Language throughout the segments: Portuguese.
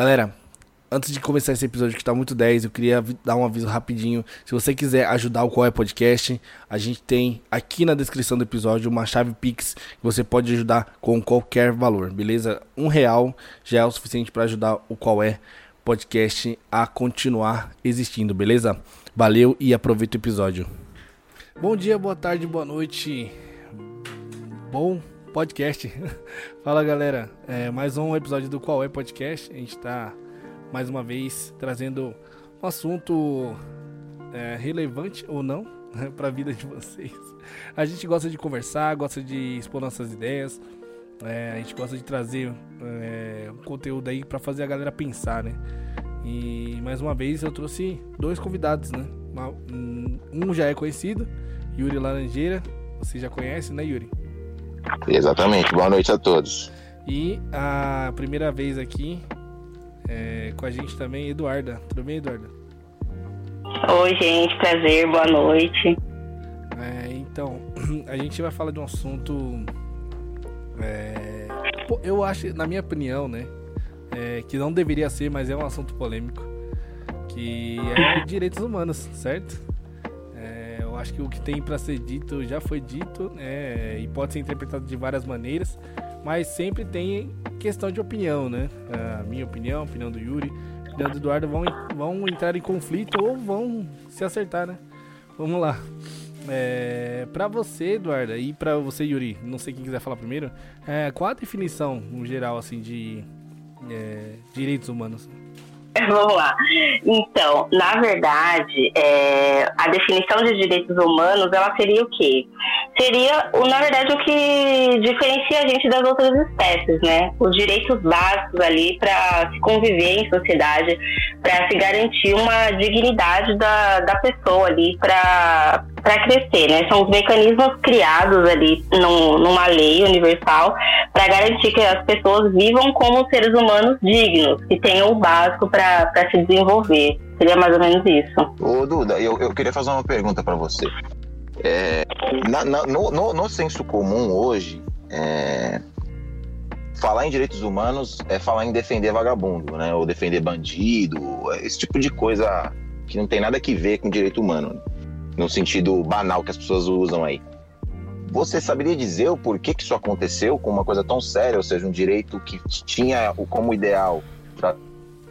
Galera, antes de começar esse episódio que tá muito 10, eu queria dar um aviso rapidinho. Se você quiser ajudar o Qual é Podcast, a gente tem aqui na descrição do episódio uma chave Pix que você pode ajudar com qualquer valor, beleza? Um real já é o suficiente para ajudar o Qual é Podcast a continuar existindo, beleza? Valeu e aproveita o episódio. Bom dia, boa tarde, boa noite. Bom podcast. Fala galera, é mais um episódio do Qual é Podcast. A gente tá mais uma vez trazendo um assunto é, relevante ou não para a vida de vocês. A gente gosta de conversar, gosta de expor nossas ideias, é, a gente gosta de trazer é, um conteúdo aí para fazer a galera pensar, né? E mais uma vez eu trouxe dois convidados, né? Um já é conhecido, Yuri Laranjeira, você já conhece, né, Yuri? Exatamente. Boa noite a todos. E a primeira vez aqui é, com a gente também, Eduarda. Tudo bem, Eduarda? Oi, gente, prazer, boa noite. É, então, a gente vai falar de um assunto. É, eu acho, na minha opinião, né? É, que não deveria ser, mas é um assunto polêmico. Que é direitos humanos, certo? Acho que o que tem para ser dito já foi dito, né? E pode ser interpretado de várias maneiras mas sempre tem questão de opinião, né? A minha opinião, a opinião do Yuri, a opinião do Eduardo vão, vão entrar em conflito ou vão se acertar, né? Vamos lá. É, para você, Eduardo, e para você, Yuri, não sei quem quiser falar primeiro, é, qual a definição, no geral, assim, de é, direitos humanos? Vamos lá. Então, na verdade, é, a definição de direitos humanos, ela seria o quê? Seria, na verdade, o que diferencia a gente das outras espécies, né? Os direitos básicos ali para se conviver em sociedade, para se garantir uma dignidade da, da pessoa ali para para crescer, né? São os mecanismos criados ali num, numa lei universal para garantir que as pessoas vivam como seres humanos dignos, que tenham o básico para se desenvolver. Seria mais ou menos isso. Ô, Duda, eu, eu queria fazer uma pergunta para você. É, na, na, no, no, no, senso comum hoje, é, falar em direitos humanos é falar em defender vagabundo, né? Ou defender bandido, esse tipo de coisa que não tem nada a ver com direito humano. No sentido banal que as pessoas usam aí. Você saberia dizer o porquê que isso aconteceu com uma coisa tão séria, ou seja, um direito que tinha como ideal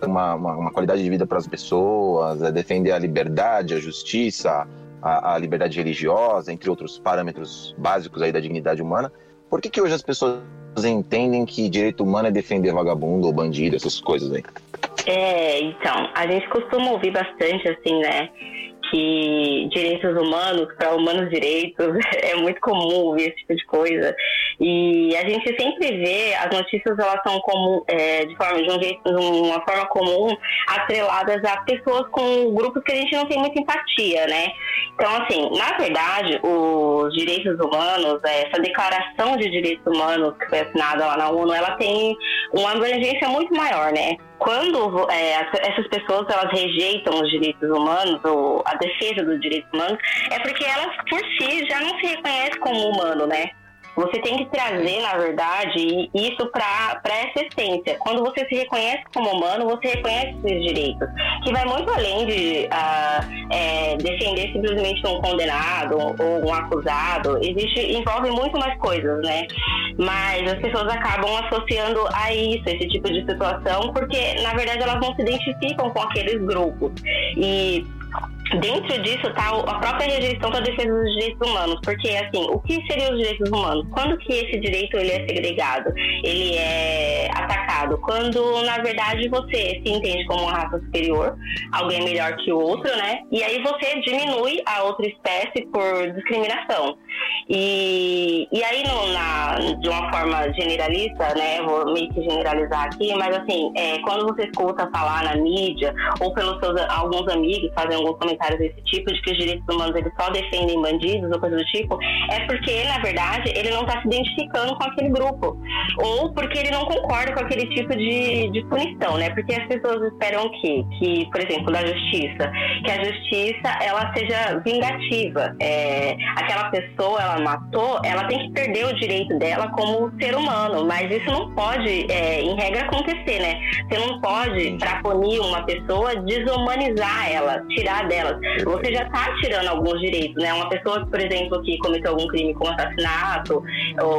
uma, uma, uma, qualidade de vida para as pessoas, é defender a liberdade, a justiça, a, a, liberdade religiosa, entre outros parâmetros básicos aí da dignidade humana. Por que, que hoje as pessoas entendem que direito humano é defender vagabundo ou bandido, essas coisas aí? É, então, a gente costuma ouvir bastante assim, né? Que direitos humanos para humanos direitos é muito comum ouvir esse tipo de coisa e a gente sempre vê as notícias elas são comum é, de forma de, um jeito, de uma forma comum atreladas a pessoas com grupos que a gente não tem muita empatia, né? Então assim, na verdade, os direitos humanos, essa declaração de direitos humanos que foi assinada lá na ONU, ela tem uma abrangência muito maior, né? Quando é, essas pessoas elas rejeitam os direitos humanos ou a defesa dos direitos humanos é porque elas por si já não se reconhecem como humano, né? Você tem que trazer, na verdade, isso para essa essência. Quando você se reconhece como humano, você reconhece seus direitos, que vai muito além de uh, é, defender simplesmente um condenado ou um acusado. Existe, envolve muito mais coisas, né? Mas as pessoas acabam associando a isso, esse tipo de situação, porque na verdade elas não se identificam com aqueles grupos. E Dentro disso está a própria rejeição da defesa dos direitos humanos, porque assim, o que seriam os direitos humanos? Quando que esse direito ele é segregado, ele é atacado? Quando na verdade você se entende como uma raça superior, alguém melhor que o outro, né? E aí você diminui a outra espécie por discriminação. E, e aí no, na, de uma forma generalista, né? Vou meio que generalizar aqui, mas assim, é, quando você escuta falar na mídia ou pelos seus alguns amigos fazem alguns comentários comentários desse tipo, de que os direitos humanos eles só defendem bandidos ou coisa do tipo, é porque, na verdade, ele não está se identificando com aquele grupo. Ou porque ele não concorda com aquele tipo de, de punição, né? Porque as pessoas esperam o quê? Que, por exemplo, da justiça, que a justiça ela seja vingativa. É, aquela pessoa, ela matou, ela tem que perder o direito dela como ser humano, mas isso não pode, é, em regra, acontecer, né? Você não pode, para punir uma pessoa, desumanizar ela, tirar dela. Você já está tirando alguns direitos, né? Uma pessoa, por exemplo, que cometeu algum crime como assassinato,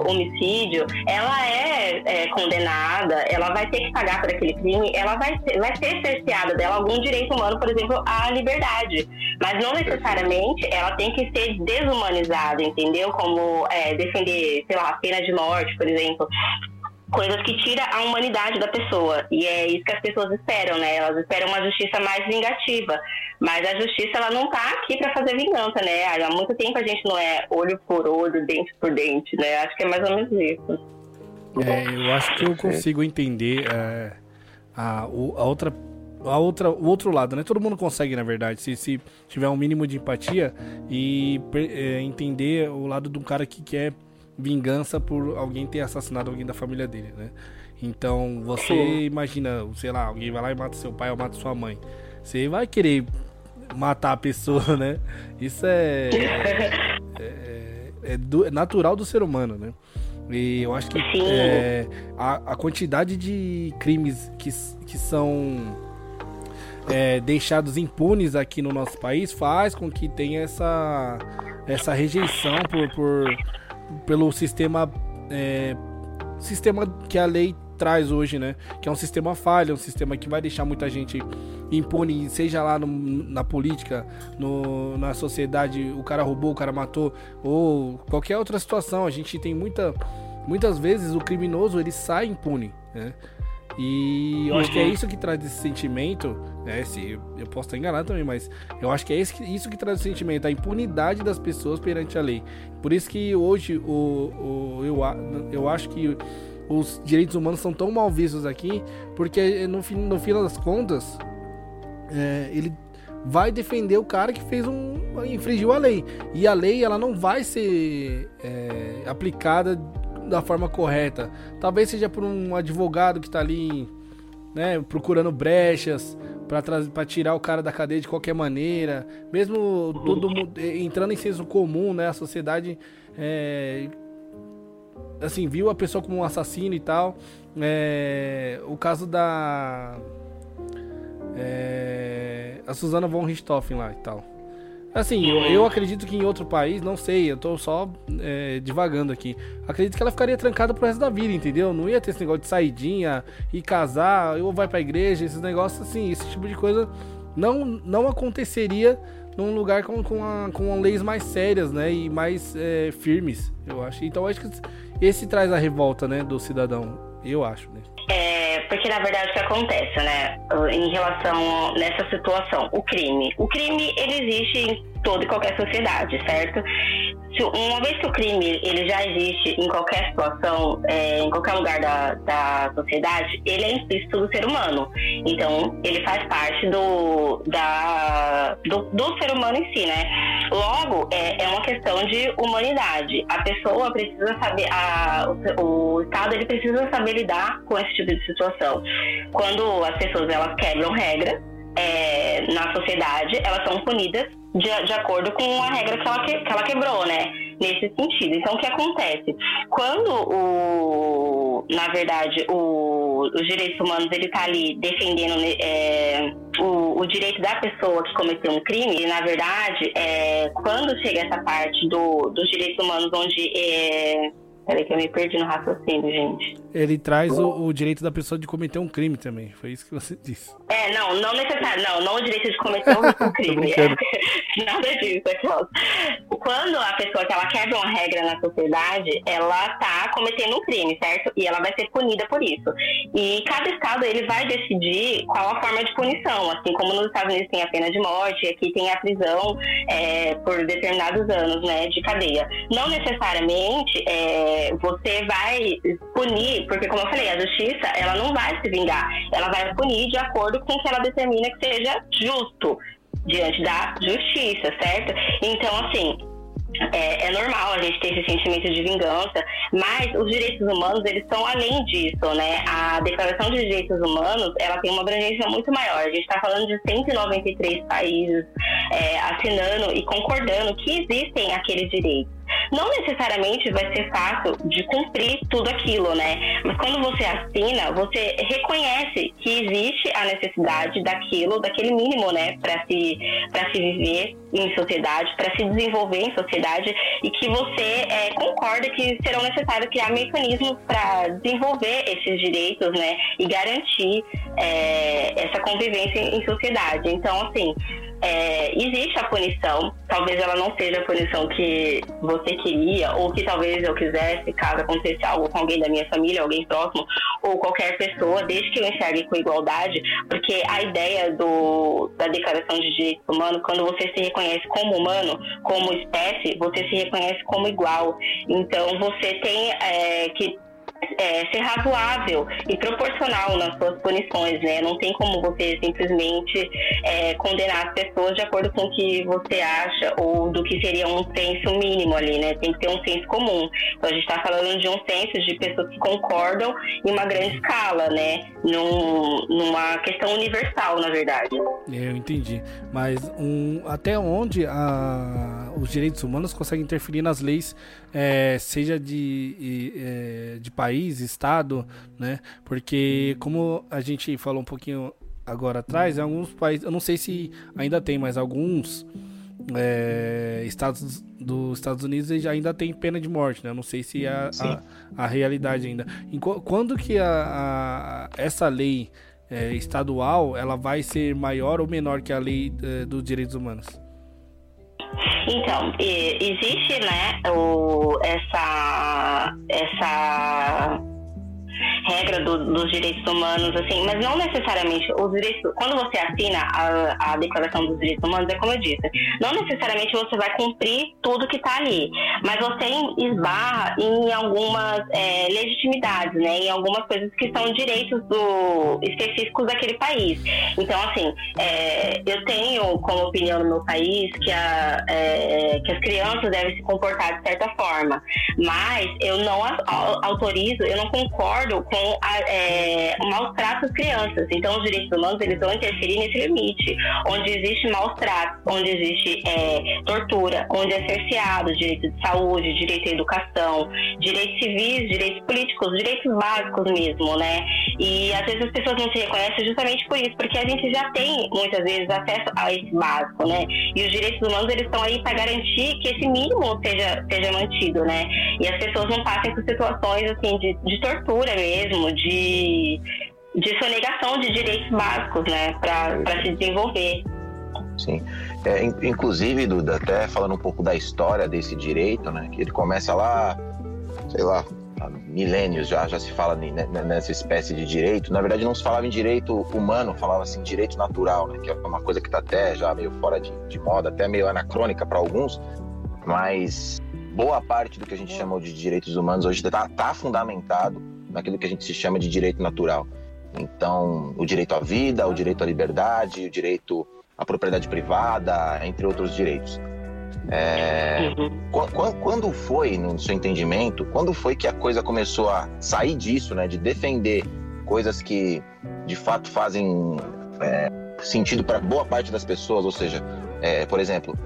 homicídio, ela é, é, condenada, ela vai ter que pagar por aquele crime, ela vai, ser, vai ser cerceada dela algum direito humano, por exemplo, à liberdade. Mas não necessariamente ela tem que ser desumanizada, entendeu? Como é, defender, sei lá, pena de morte, por exemplo coisas que tira a humanidade da pessoa. E é isso que as pessoas esperam, né? Elas esperam uma justiça mais vingativa. Mas a justiça, ela não tá aqui para fazer vingança, né? Há muito tempo a gente não é olho por olho, dente por dente, né? Acho que é mais ou menos isso. É, eu acho que eu consigo entender é, a, a outra a outra, o outro lado, né? Todo mundo consegue, na verdade, se, se tiver um mínimo de empatia e é, entender o lado de um cara que quer vingança por alguém ter assassinado alguém da família dele, né? Então, você imagina, sei lá, alguém vai lá e mata seu pai ou mata sua mãe. Você vai querer matar a pessoa, né? Isso é, é, é, do, é natural do ser humano, né? E eu acho que é, a, a, quantidade de crimes que, que são é, deixados impunes aqui no nosso país faz com que tenha essa, essa rejeição por, por pelo sistema é, sistema que a lei traz hoje, né? Que é um sistema falho, um sistema que vai deixar muita gente impune, seja lá no, na política, no, na sociedade, o cara roubou, o cara matou, ou qualquer outra situação. A gente tem muita, muitas vezes o criminoso ele sai impune, né? E eu uhum. acho que é uhum. isso que traz esse sentimento, né? Se eu posso estar enganado também, mas eu acho que é isso que traz o sentimento, a impunidade das pessoas perante a lei. Por isso que hoje o, o, eu, eu acho que os direitos humanos são tão mal vistos aqui, porque no, fim, no final das contas, é, ele vai defender o cara que fez um. infringiu a lei. E a lei ela não vai ser é, aplicada da forma correta. Talvez seja por um advogado que está ali, né, procurando brechas para tirar o cara da cadeia de qualquer maneira, mesmo todo mundo entrando em senso comum, né, a sociedade é, assim viu a pessoa como um assassino e tal. É, o caso da é, a Susana von Richthofen lá e tal. Assim, eu, eu, acredito que em outro país, não sei, eu tô só é, divagando aqui. Acredito que ela ficaria trancada pro resto da vida, entendeu? Não ia ter esse negócio de saidinha e casar, ou vai pra igreja, esses negócios assim, esse tipo de coisa não, não aconteceria num lugar com, com, a, com leis mais sérias, né? E mais é, firmes, eu acho. Então eu acho que esse traz a revolta, né, do cidadão, eu acho, né? É, porque na verdade o que acontece, né, em relação nessa situação, o crime. O crime ele existe toda e qualquer sociedade, certo? Uma vez que o crime ele já existe em qualquer situação, é, em qualquer lugar da, da sociedade, ele é implícito do ser humano. Então, ele faz parte do, da, do, do ser humano em si, né? Logo, é, é uma questão de humanidade. A pessoa precisa saber, a, o, o Estado ele precisa saber lidar com esse tipo de situação. Quando as pessoas elas quebram regra é, na sociedade, elas são punidas de, de acordo com a regra que ela, que, que ela quebrou, né? Nesse sentido. Então, o que acontece? Quando o, na verdade, o, os direitos humanos ele está ali defendendo né, é, o, o, direito da pessoa que cometeu um crime, na verdade, é, quando chega essa parte do, dos direitos humanos onde é, Peraí que eu me perdi no raciocínio, gente. Ele traz o, o, direito da pessoa de cometer um crime também. Foi isso que você disse. É, não, não necessário. Não, não o direito de cometer um crime. é, nada disso, é. Quando a pessoa que ela quebra uma regra na sociedade, ela tá cometendo um crime, certo? E ela vai ser punida por isso. E cada estado ele vai decidir qual a forma de punição. Assim como nos Estados Unidos tem a pena de morte, aqui tem a prisão é, por determinados anos, né, de cadeia. Não necessariamente é, você vai punir, porque como eu falei, a justiça ela não vai se vingar, ela vai punir de acordo com o que ela determina que seja justo. diante da justiça, certo? Então, assim, é, é, normal a gente ter esse sentimento de vingança, mas os direitos humanos eles estão além disso, né? A Declaração de Direitos Humanos ela tem uma abrangência muito maior. A gente está falando de 193 países é, assinando e concordando que existem aqueles direitos não necessariamente vai ser fácil de cumprir tudo aquilo, né? Mas quando você assina, você reconhece que existe a necessidade daquilo, daquele mínimo, né, para se para se viver em sociedade, para se desenvolver em sociedade e que você é, concorda que serão necessários criar mecanismos para desenvolver esses direitos, né, e garantir é, essa convivência em sociedade. Então, assim, é, existe a punição, talvez ela não seja a punição que você queria, ou que talvez eu quisesse, caso acontecesse algo com alguém da minha família, alguém próximo, ou qualquer pessoa, desde que eu enxergue com igualdade, porque a ideia do, da Declaração de Direitos Humanos, quando você se reconhece como humano, como espécie, você se reconhece como igual. Então você tem é, que é, ser razoável e proporcional nas suas punições, né? Não tem como você simplesmente é, condenar as pessoas de acordo com o que você acha ou do que seria um senso mínimo ali, né? Tem que ter um senso comum. Então a gente está falando de um senso de pessoas que concordam em uma grande escala, né? Num, numa questão universal, na verdade. Eu entendi. Mas um, até onde a, os direitos humanos conseguem interferir nas leis, é, seja de, é, de país estado, né? Porque como a gente falou um pouquinho agora atrás, em alguns países, eu não sei se ainda tem, mas alguns é, estados dos Estados Unidos ainda tem pena de morte, né? Eu não sei se é a, a, a realidade ainda. Quando que a, a essa lei é, estadual ela vai ser maior ou menor que a lei é, dos direitos humanos? Então, existe, né, o, essa, essa regra do, dos direitos humanos, assim, mas não necessariamente os direitos. Quando você assina a, a Declaração dos Direitos Humanos, é como eu disse, não necessariamente você vai cumprir tudo que está ali, mas você esbarra em algumas é, legitimidades, né, em algumas coisas que são direitos do, específicos daquele país. Então, assim, é, eu tenho como opinião no meu país que, a, é, que as crianças devem se comportar de certa forma, mas eu não autorizo, eu não concordo com a, é, maus trato às crianças. Então, os direitos humanos eles vão interferir nesse limite, onde existe maus tratos, onde existe é, tortura, onde é cerceado direito de saúde, direito à educação, direitos civis, direitos políticos, direitos básicos mesmo, né? E às vezes as pessoas não se reconhecem justamente por isso, porque a gente já tem muitas vezes acesso a esse básico, né? E os direitos humanos eles estão aí para garantir que esse mínimo seja, seja mantido, né? E as pessoas não passem por situações assim de, de tortura mesmo, de, de sonegação de direitos básicos, né, para se desenvolver. Sim. É, inclusive, Duda, até falando um pouco da história desse direito, né, que ele começa lá, sei lá, há milênios já, já se fala nessa espécie de direito. Na verdade, não se falava em direito humano, falava assim direito natural, né, que é uma coisa que está até já meio fora de, de moda, até meio anacrônica para alguns, mas boa parte do que a gente chamou de direitos humanos hoje está tá fundamentado naquilo que a gente se chama de direito natural. Então, o direito à vida, o direito à liberdade, o direito à propriedade privada, entre outros direitos. É, uhum. quando foi, no seu entendimento, quando foi que a coisa começou a sair disso, né, de defender coisas que de fato fazem é, sentido para boa parte das pessoas, ou seja, é, por exemplo,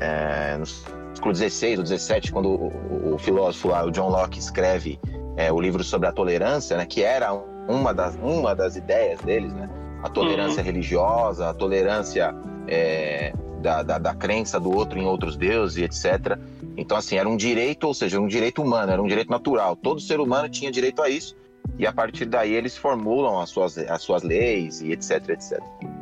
é, no século XVI ou XVII, quando o, o, filósofo lá, o John Locke escreve é, o livro sobre a tolerância, né, que era uma das, uma das ideias deles, né, a tolerância uhum. religiosa, a tolerância é, da, da, da, crença do outro em outros deuses, etc. Então, assim, era um direito, ou seja, um direito humano, era um direito natural. Todo ser humano tinha direito a isso, e a partir daí eles formulam as suas, as suas leis e etc, etc.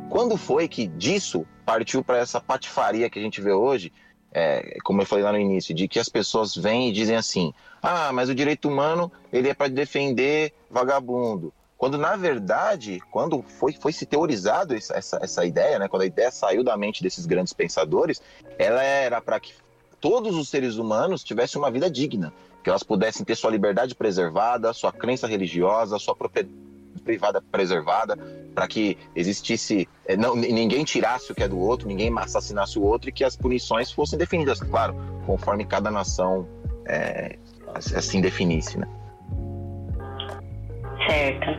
Quando foi que disso partiu para essa patifaria que a gente vê hoje, é, como eu falei lá no início, de que as pessoas vêm e dizem assim: ah, mas o direito humano ele é para defender vagabundo. Quando na verdade, quando foi, foi se teorizado essa, essa, essa ideia, né, quando a ideia saiu da mente desses grandes pensadores, ela era para que todos os seres humanos tivessem uma vida digna, que elas pudessem ter sua liberdade preservada, sua crença religiosa, sua propriedade privada preservada, para que existisse é, não, ninguém tirasse o que é do outro, ninguém assassinasse o outro e que as punições fossem definidas, claro, conforme cada nação é, assim definisse, né? Certo.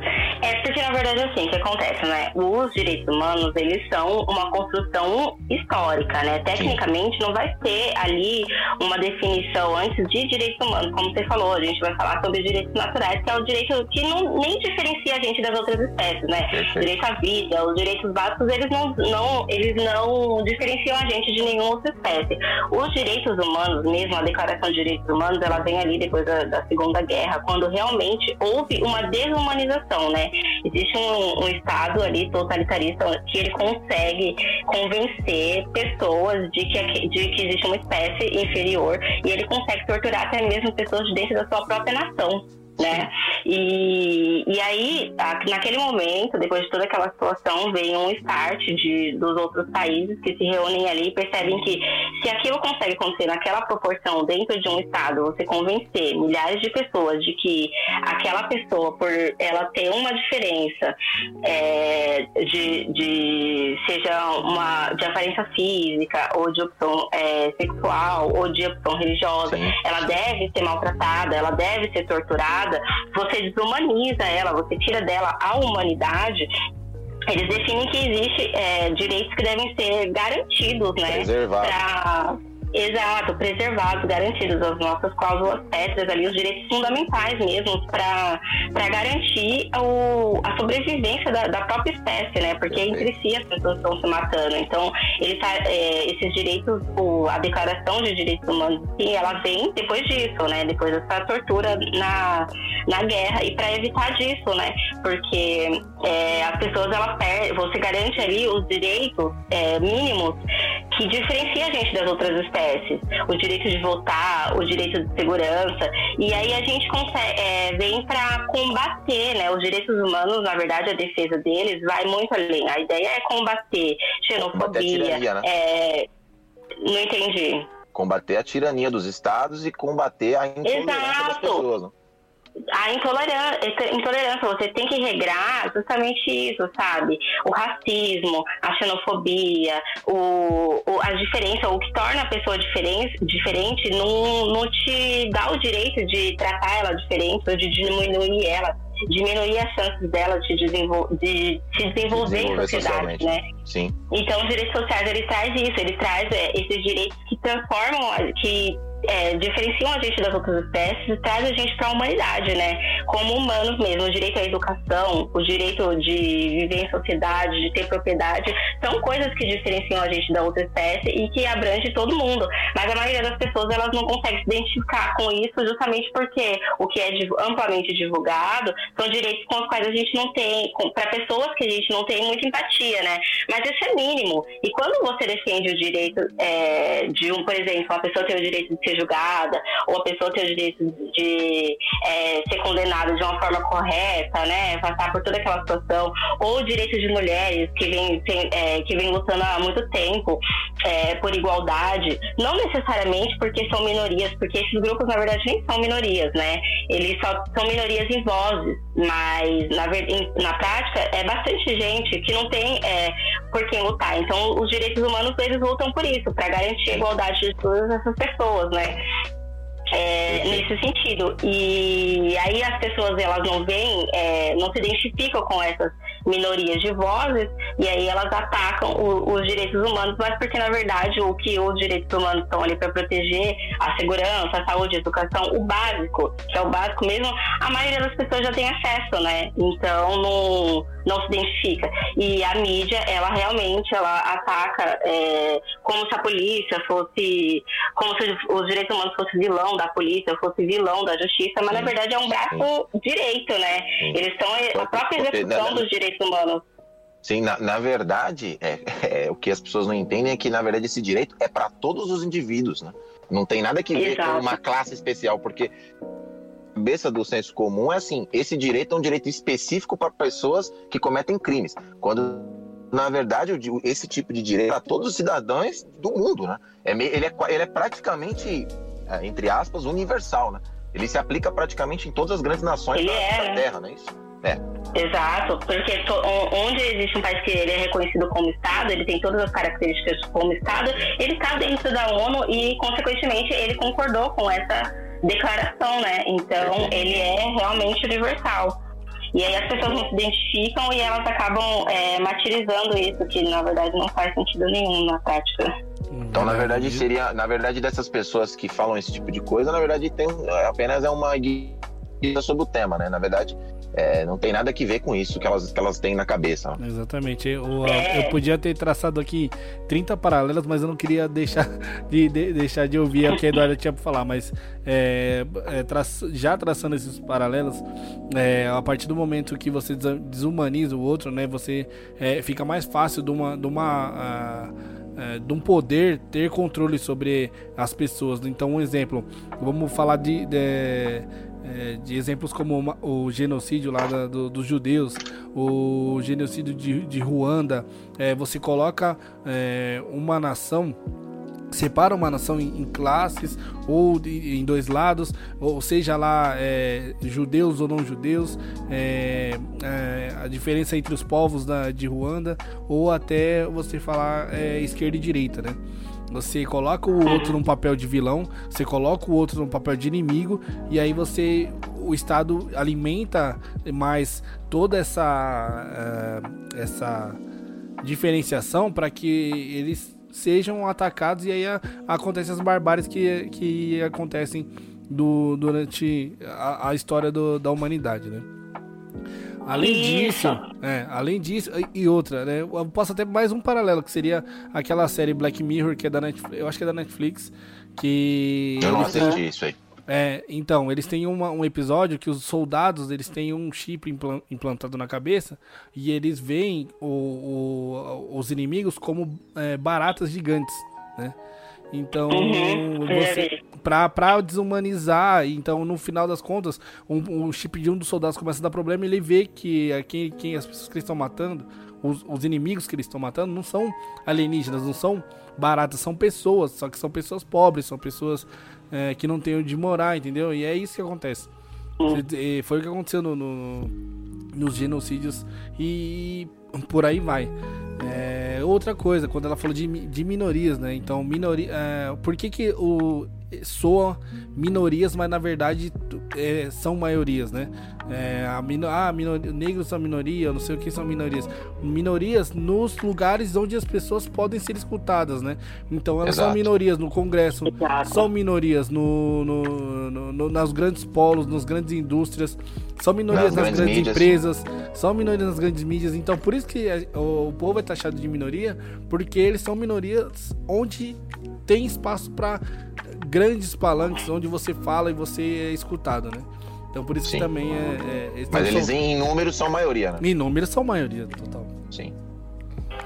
É porque, na verdade, assim, o que acontece, né? Os direitos humanos, eles são uma construção histórica, né? Tecnicamente, não vai ter ali uma definição antes de direitos humanos, como você falou. A gente vai falar sobre direitos naturais, que é o direito que não, nem diferencia a gente das outras espécies, né? Perfeito. Direito à vida, os direitos básicos, eles não, não, eles não diferenciam a gente de nenhuma outra espécie. Os direitos humanos, mesmo a Declaração de Direitos Humanos, ela vem ali depois da, da Segunda Guerra, quando realmente houve uma desumanização, né? Existe um, um Estado ali totalitarista que ele consegue convencer pessoas de que, de que existe uma espécie inferior e ele consegue torturar até mesmo pessoas de dentro da sua própria nação né? E, e aí, naquele momento, depois de toda aquela situação, vem um start de, dos outros países que se reúnem ali e percebem que se aquilo consegue acontecer naquela proporção dentro de um estado, você convencer milhares de pessoas de que aquela pessoa, por ela ter uma diferença é, de, de seja uma de aparência física ou de opção é, sexual ou de opção religiosa, Sim. ela deve ser maltratada, ela deve ser torturada você desumaniza ela, você tira dela a humanidade. Eles definem que existe é, direitos que devem ser garantidos, né? Pra, Exato, preservados, garantidos as nossas cláusulas pétreas ali, os direitos fundamentais mesmo para garantir o, a sobrevivência da, da, própria espécie, né? Porque entre si as pessoas estão se matando. Então, ele tá, é, esses direitos, o, a Declaração de Direitos Humanos, sim, ela vem depois disso, né? Depois dessa tortura na, na guerra e para evitar disso, né? Porque é, as pessoas, elas perdem, você garante ali os direitos é, mínimos que diferencia a gente das outras espécies. O direito de votar, o direito de segurança. E aí a gente consegue, é, vem para combater, né? Os direitos humanos, na verdade, a defesa deles vai muito além. A ideia é combater xenofobia. Tirania, né? é... Não entendi. Combater a tirania dos estados e combater a intolerância das pessoas. Né? A intolerância, intolerância, você tem que regrar justamente isso, sabe? O racismo, a xenofobia, o, o, a diferença, o que torna a pessoa diferente, diferente não, não te dá o direito de tratar ela diferente ou de diminuir ela diminuir as chances dela de, desenvol de se desenvolver, em sociedade, né? Sim. Então, os direitos sociais, ele traz isso, ele traz é, esses direitos que transformam, que é, diferenciam a gente das outras espécies e traz a gente para a humanidade, né? Como humanos mesmo, o direito à educação, o direito de viver em sociedade, de ter propriedade, são coisas que diferenciam a gente da outra espécie e que abrange todo mundo. Mas a maioria das pessoas elas não consegue se identificar com isso justamente porque o que é amplamente divulgado são direitos com os quais a gente não tem, para pessoas que a gente não tem muita empatia, né? Mas isso é mínimo. E quando você defende o direito é, de um, por exemplo, uma pessoa ter o direito de ser julgada, ou a pessoa ter o direito de é, ser condenada de uma forma correta, né? Passar por toda aquela situação, ou o direito de mulheres que vem, tem, é, que vem lutando há muito tempo é, por igualdade, não necessariamente porque são minorias, porque esses grupos, na verdade, nem são minorias, né? Eles só são minorias em vozes, mas na, na prática é bastante gente que não tem é, por quem lutar. Então, os direitos humanos, eles lutam por isso, para garantir a igualdade de todas essas pessoas, né? É, nesse sentido. E aí as pessoas elas não veem, é, não se identificam com essas minorias de vozes e aí elas atacam o, os direitos humanos, mas porque na verdade o que os direitos humanos estão ali para proteger a segurança, a saúde, a educação, o básico, que é o básico mesmo, a maioria das pessoas já tem acesso, né? Então não, não se identifica. E a mídia, ela realmente ela ataca é, como se a polícia fosse, como se os direitos humanos fossem vilão da polícia, fosse vilão da justiça, mas na verdade é um braço direito, né? Eles são a própria execução dos direitos humanos. Sim, na, na verdade, é, é, o que as pessoas não entendem é que, na verdade, esse direito é para todos os indivíduos, né? Não tem nada que ver Exato. com uma classe especial, porque a cabeça do senso comum é assim, esse direito é um direito específico para pessoas que cometem crimes. Quando, na verdade, esse tipo de direito é para todos os cidadãos do mundo, né? É, ele, é, ele é praticamente, é, entre aspas, universal, né? Ele se aplica praticamente em todas as grandes nações da, é, da né? Terra, não é isso? É. Exato, porque to, onde existe um país que ele é reconhecido como Estado, ele tem todas as características como Estado, ele está dentro da ONU e, consequentemente, ele concordou com essa declaração, né? Então, ele é realmente universal. E aí as pessoas não se identificam e elas acabam é, martirizando isso, que na verdade não faz sentido nenhum na prática. Então, na verdade, seria, na verdade, dessas pessoas que falam esse tipo de coisa, na verdade, tem apenas é uma guia sobre o tema, né? Na verdade, é, não tem nada que ver com isso que elas, que elas têm na cabeça. Exatamente. Eu, eu podia ter traçado aqui 30 paralelas, mas eu não queria deixar de, de deixar de ouvir o que a Eduardo tinha para falar. Mas é, é, tra já traçando esses paralelos, é, a partir do momento que você desumaniza o outro, né, você é, fica mais fácil de uma. De uma uh, de um poder ter controle sobre as pessoas. Então, um exemplo, vamos falar de, de é, de exemplos como o genocídio lá da, do, dos judeus, o genocídio de, de Ruanda, é, você coloca é, uma nação separa uma nação em, em, classes ou de, em dois lados, ou seja lá é, judeus ou não judeus, é, é, a diferença entre os povos da, de Ruanda, ou até você falar é, esquerda e direita, né? Você coloca o outro num papel de vilão, você coloca o outro num papel de inimigo, e aí você. O Estado alimenta mais toda essa. Uh, essa diferenciação para que eles sejam atacados e aí a, acontecem as barbáries que, que acontecem do, durante a, a história do, da humanidade, né? Além disso, é, além disso, e outra, né? Eu posso até mais um paralelo, que seria aquela série Black Mirror, que é da Netflix, eu acho que é da Netflix, que. Eu não assisti isso aí. É, então, eles têm uma, um episódio que os soldados eles têm um chip implantado na cabeça e eles veem o, o, os inimigos como é, baratas gigantes, né? Então, uhum, você, pra, pra desumanizar, então no final das contas, um, um chip de um dos soldados começa a dar problema e ele vê que quem, quem as pessoas que eles estão matando, os, os inimigos que eles estão matando, não são alienígenas, não são baratas, são pessoas, só que são pessoas pobres, são pessoas é, que não têm onde morar, entendeu? E é isso que acontece. Uhum. Foi o que aconteceu no, no, nos genocídios e por aí vai. É, outra coisa, quando ela falou de, de minorias, né? Então, minoria. É, por que, que o, soa minorias, mas na verdade é, são maiorias, né? É, a mino, ah, minor, negros são minoria, não sei o que são minorias. Minorias nos lugares onde as pessoas podem ser escutadas, né? Então elas Exato. são minorias no Congresso, Exato. são minorias no, no, no, no, nas grandes polos, nas grandes indústrias, são minorias nas, nas grandes, grandes empresas, são minorias nas grandes mídias. Então por isso que a, o, povo é taxado de minoria, porque eles são minorias onde tem espaço para grandes palanques onde você fala e você é escutado, né? Então por isso Sim. que também é. é Mas eles são... em números são maioria, né? Em números são maioria, total. Sim.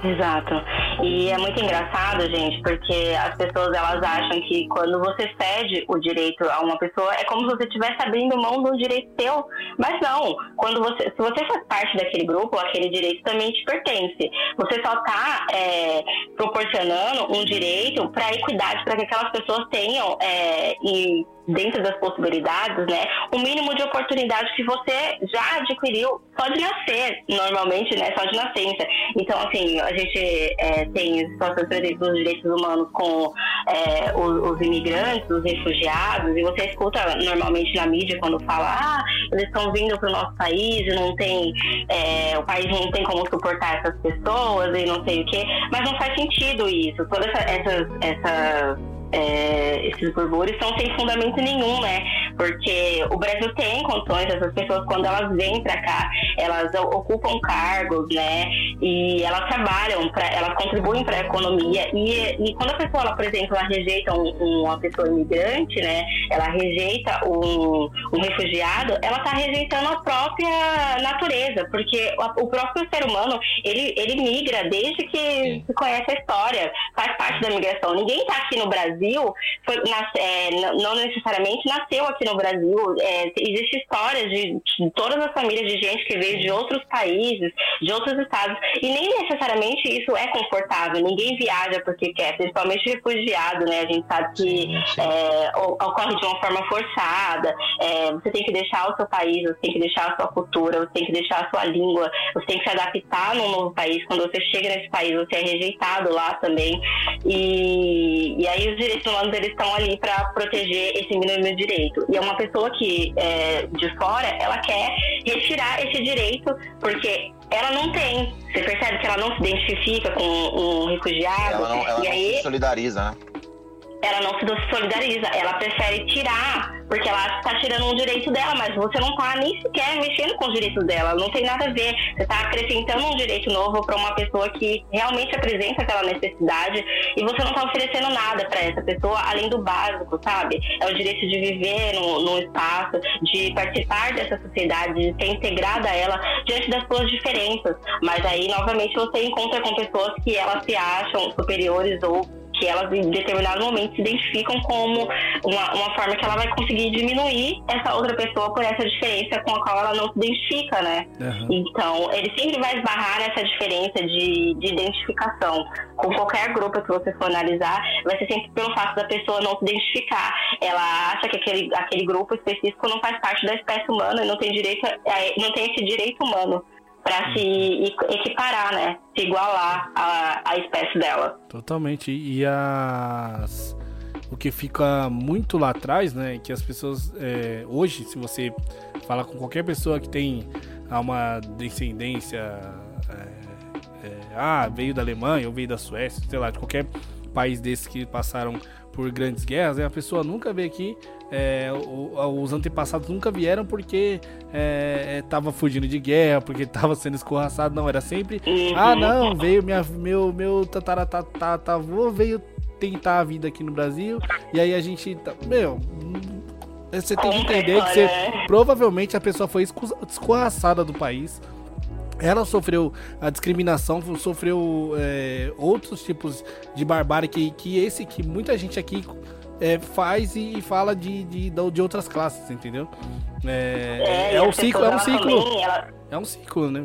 Exato. E é muito engraçado, gente, porque as pessoas elas acham que quando você cede o direito a uma pessoa é como se você estivesse abrindo mão de um direito seu. Mas não. Quando você, se você faz parte daquele grupo, aquele direito também te pertence. Você só está é, proporcionando um direito para equidade, para que aquelas pessoas tenham é, e dentro das possibilidades, né, o mínimo de oportunidade que você já adquiriu só de nascer, normalmente, né, só de nascença. Então, assim, a gente é, tem situações, por exemplo, dos direitos humanos com é, os, os, imigrantes, os refugiados, e você escuta normalmente na mídia quando fala, ah, eles estão vindo para o nosso país e não tem, é, o país não tem como suportar essas pessoas e não sei o quê, mas não faz sentido isso. Todas essas, essas é, esses burbúrios são sem fundamento nenhum, né? Porque o Brasil tem condições, essas pessoas, quando elas vêm para cá, elas ocupam cargos, né? E elas trabalham, pra, elas contribuem para a economia. E, e quando a pessoa, ela, por exemplo, ela rejeita um, uma pessoa imigrante, né? Ela rejeita um, um refugiado, ela está rejeitando a própria natureza, porque o, próprio ser humano, ele, ele migra desde que se conhece a história, faz parte da migração. Ninguém está aqui no Brasil, foi, nas, é, não necessariamente nasceu aqui no Brasil, é, existe histórias de, de, todas as famílias de gente que veio de outros países, de outros estados, e nem necessariamente isso é confortável. Ninguém viaja porque quer, principalmente refugiado, né? A gente sabe que é, ocorre de uma forma forçada. É, você tem que deixar o seu país, você tem que deixar a sua cultura, você tem que deixar a sua língua, você tem que se adaptar num novo país. Quando você chega nesse país, você é rejeitado lá também. E, e aí os direitos humanos eles estão ali para proteger esse mínimo direito. E é uma pessoa que é, de fora, ela quer retirar esse direito porque ela não tem. Você percebe que ela não se identifica com um refugiado. Ela não, ela e não aí, se solidariza, né? Ela não se solidariza, ela prefere tirar porque ela está tirando um direito dela, mas você não está nem sequer mexendo com os direitos dela, não tem nada a ver. Você está acrescentando um direito novo para uma pessoa que realmente apresenta aquela necessidade e você não está oferecendo nada para essa pessoa além do básico, sabe? É o direito de viver no, no espaço, de participar dessa sociedade, de ser integrada a ela diante das suas diferenças. Mas aí, novamente, você encontra com pessoas que elas se acham superiores ou que elas em determinado momento se identificam como uma, uma forma que ela vai conseguir diminuir essa outra pessoa por essa diferença com a qual ela não se identifica, né? Uhum. Então, ele sempre vai esbarrar nessa diferença de, de identificação. Com qualquer grupo que você for analisar, vai ser sempre pelo fato da pessoa não se identificar. Ela acha que aquele, aquele grupo específico não faz parte da espécie humana e não tem direito, a, não tem esse direito humano para se equiparar, né? Se igualar à, à espécie dela. Totalmente. E as o que fica muito lá atrás, né? Que as pessoas é, hoje, se você fala com qualquer pessoa que tem uma descendência, é, é, ah, veio da Alemanha ou veio da Suécia, sei lá, de qualquer país desses que passaram por grandes guerras, né? a pessoa nunca vê aqui, é, os antepassados nunca vieram porque estava é, fugindo de guerra, porque estava sendo escorraçado, não, era sempre, uhum. ah não, veio minha, meu, meu tataravô veio tentar a vida aqui no Brasil, e aí a gente, tá, meu, você tem que entender que você, provavelmente a pessoa foi escorraçada do país, ela sofreu a discriminação, sofreu é, outros tipos de barbárie que, que esse que muita gente aqui é, faz e, fala de, de, de outras classes, entendeu? É, é, é um ciclo, é um ciclo. Também, ela... É um ciclo, né?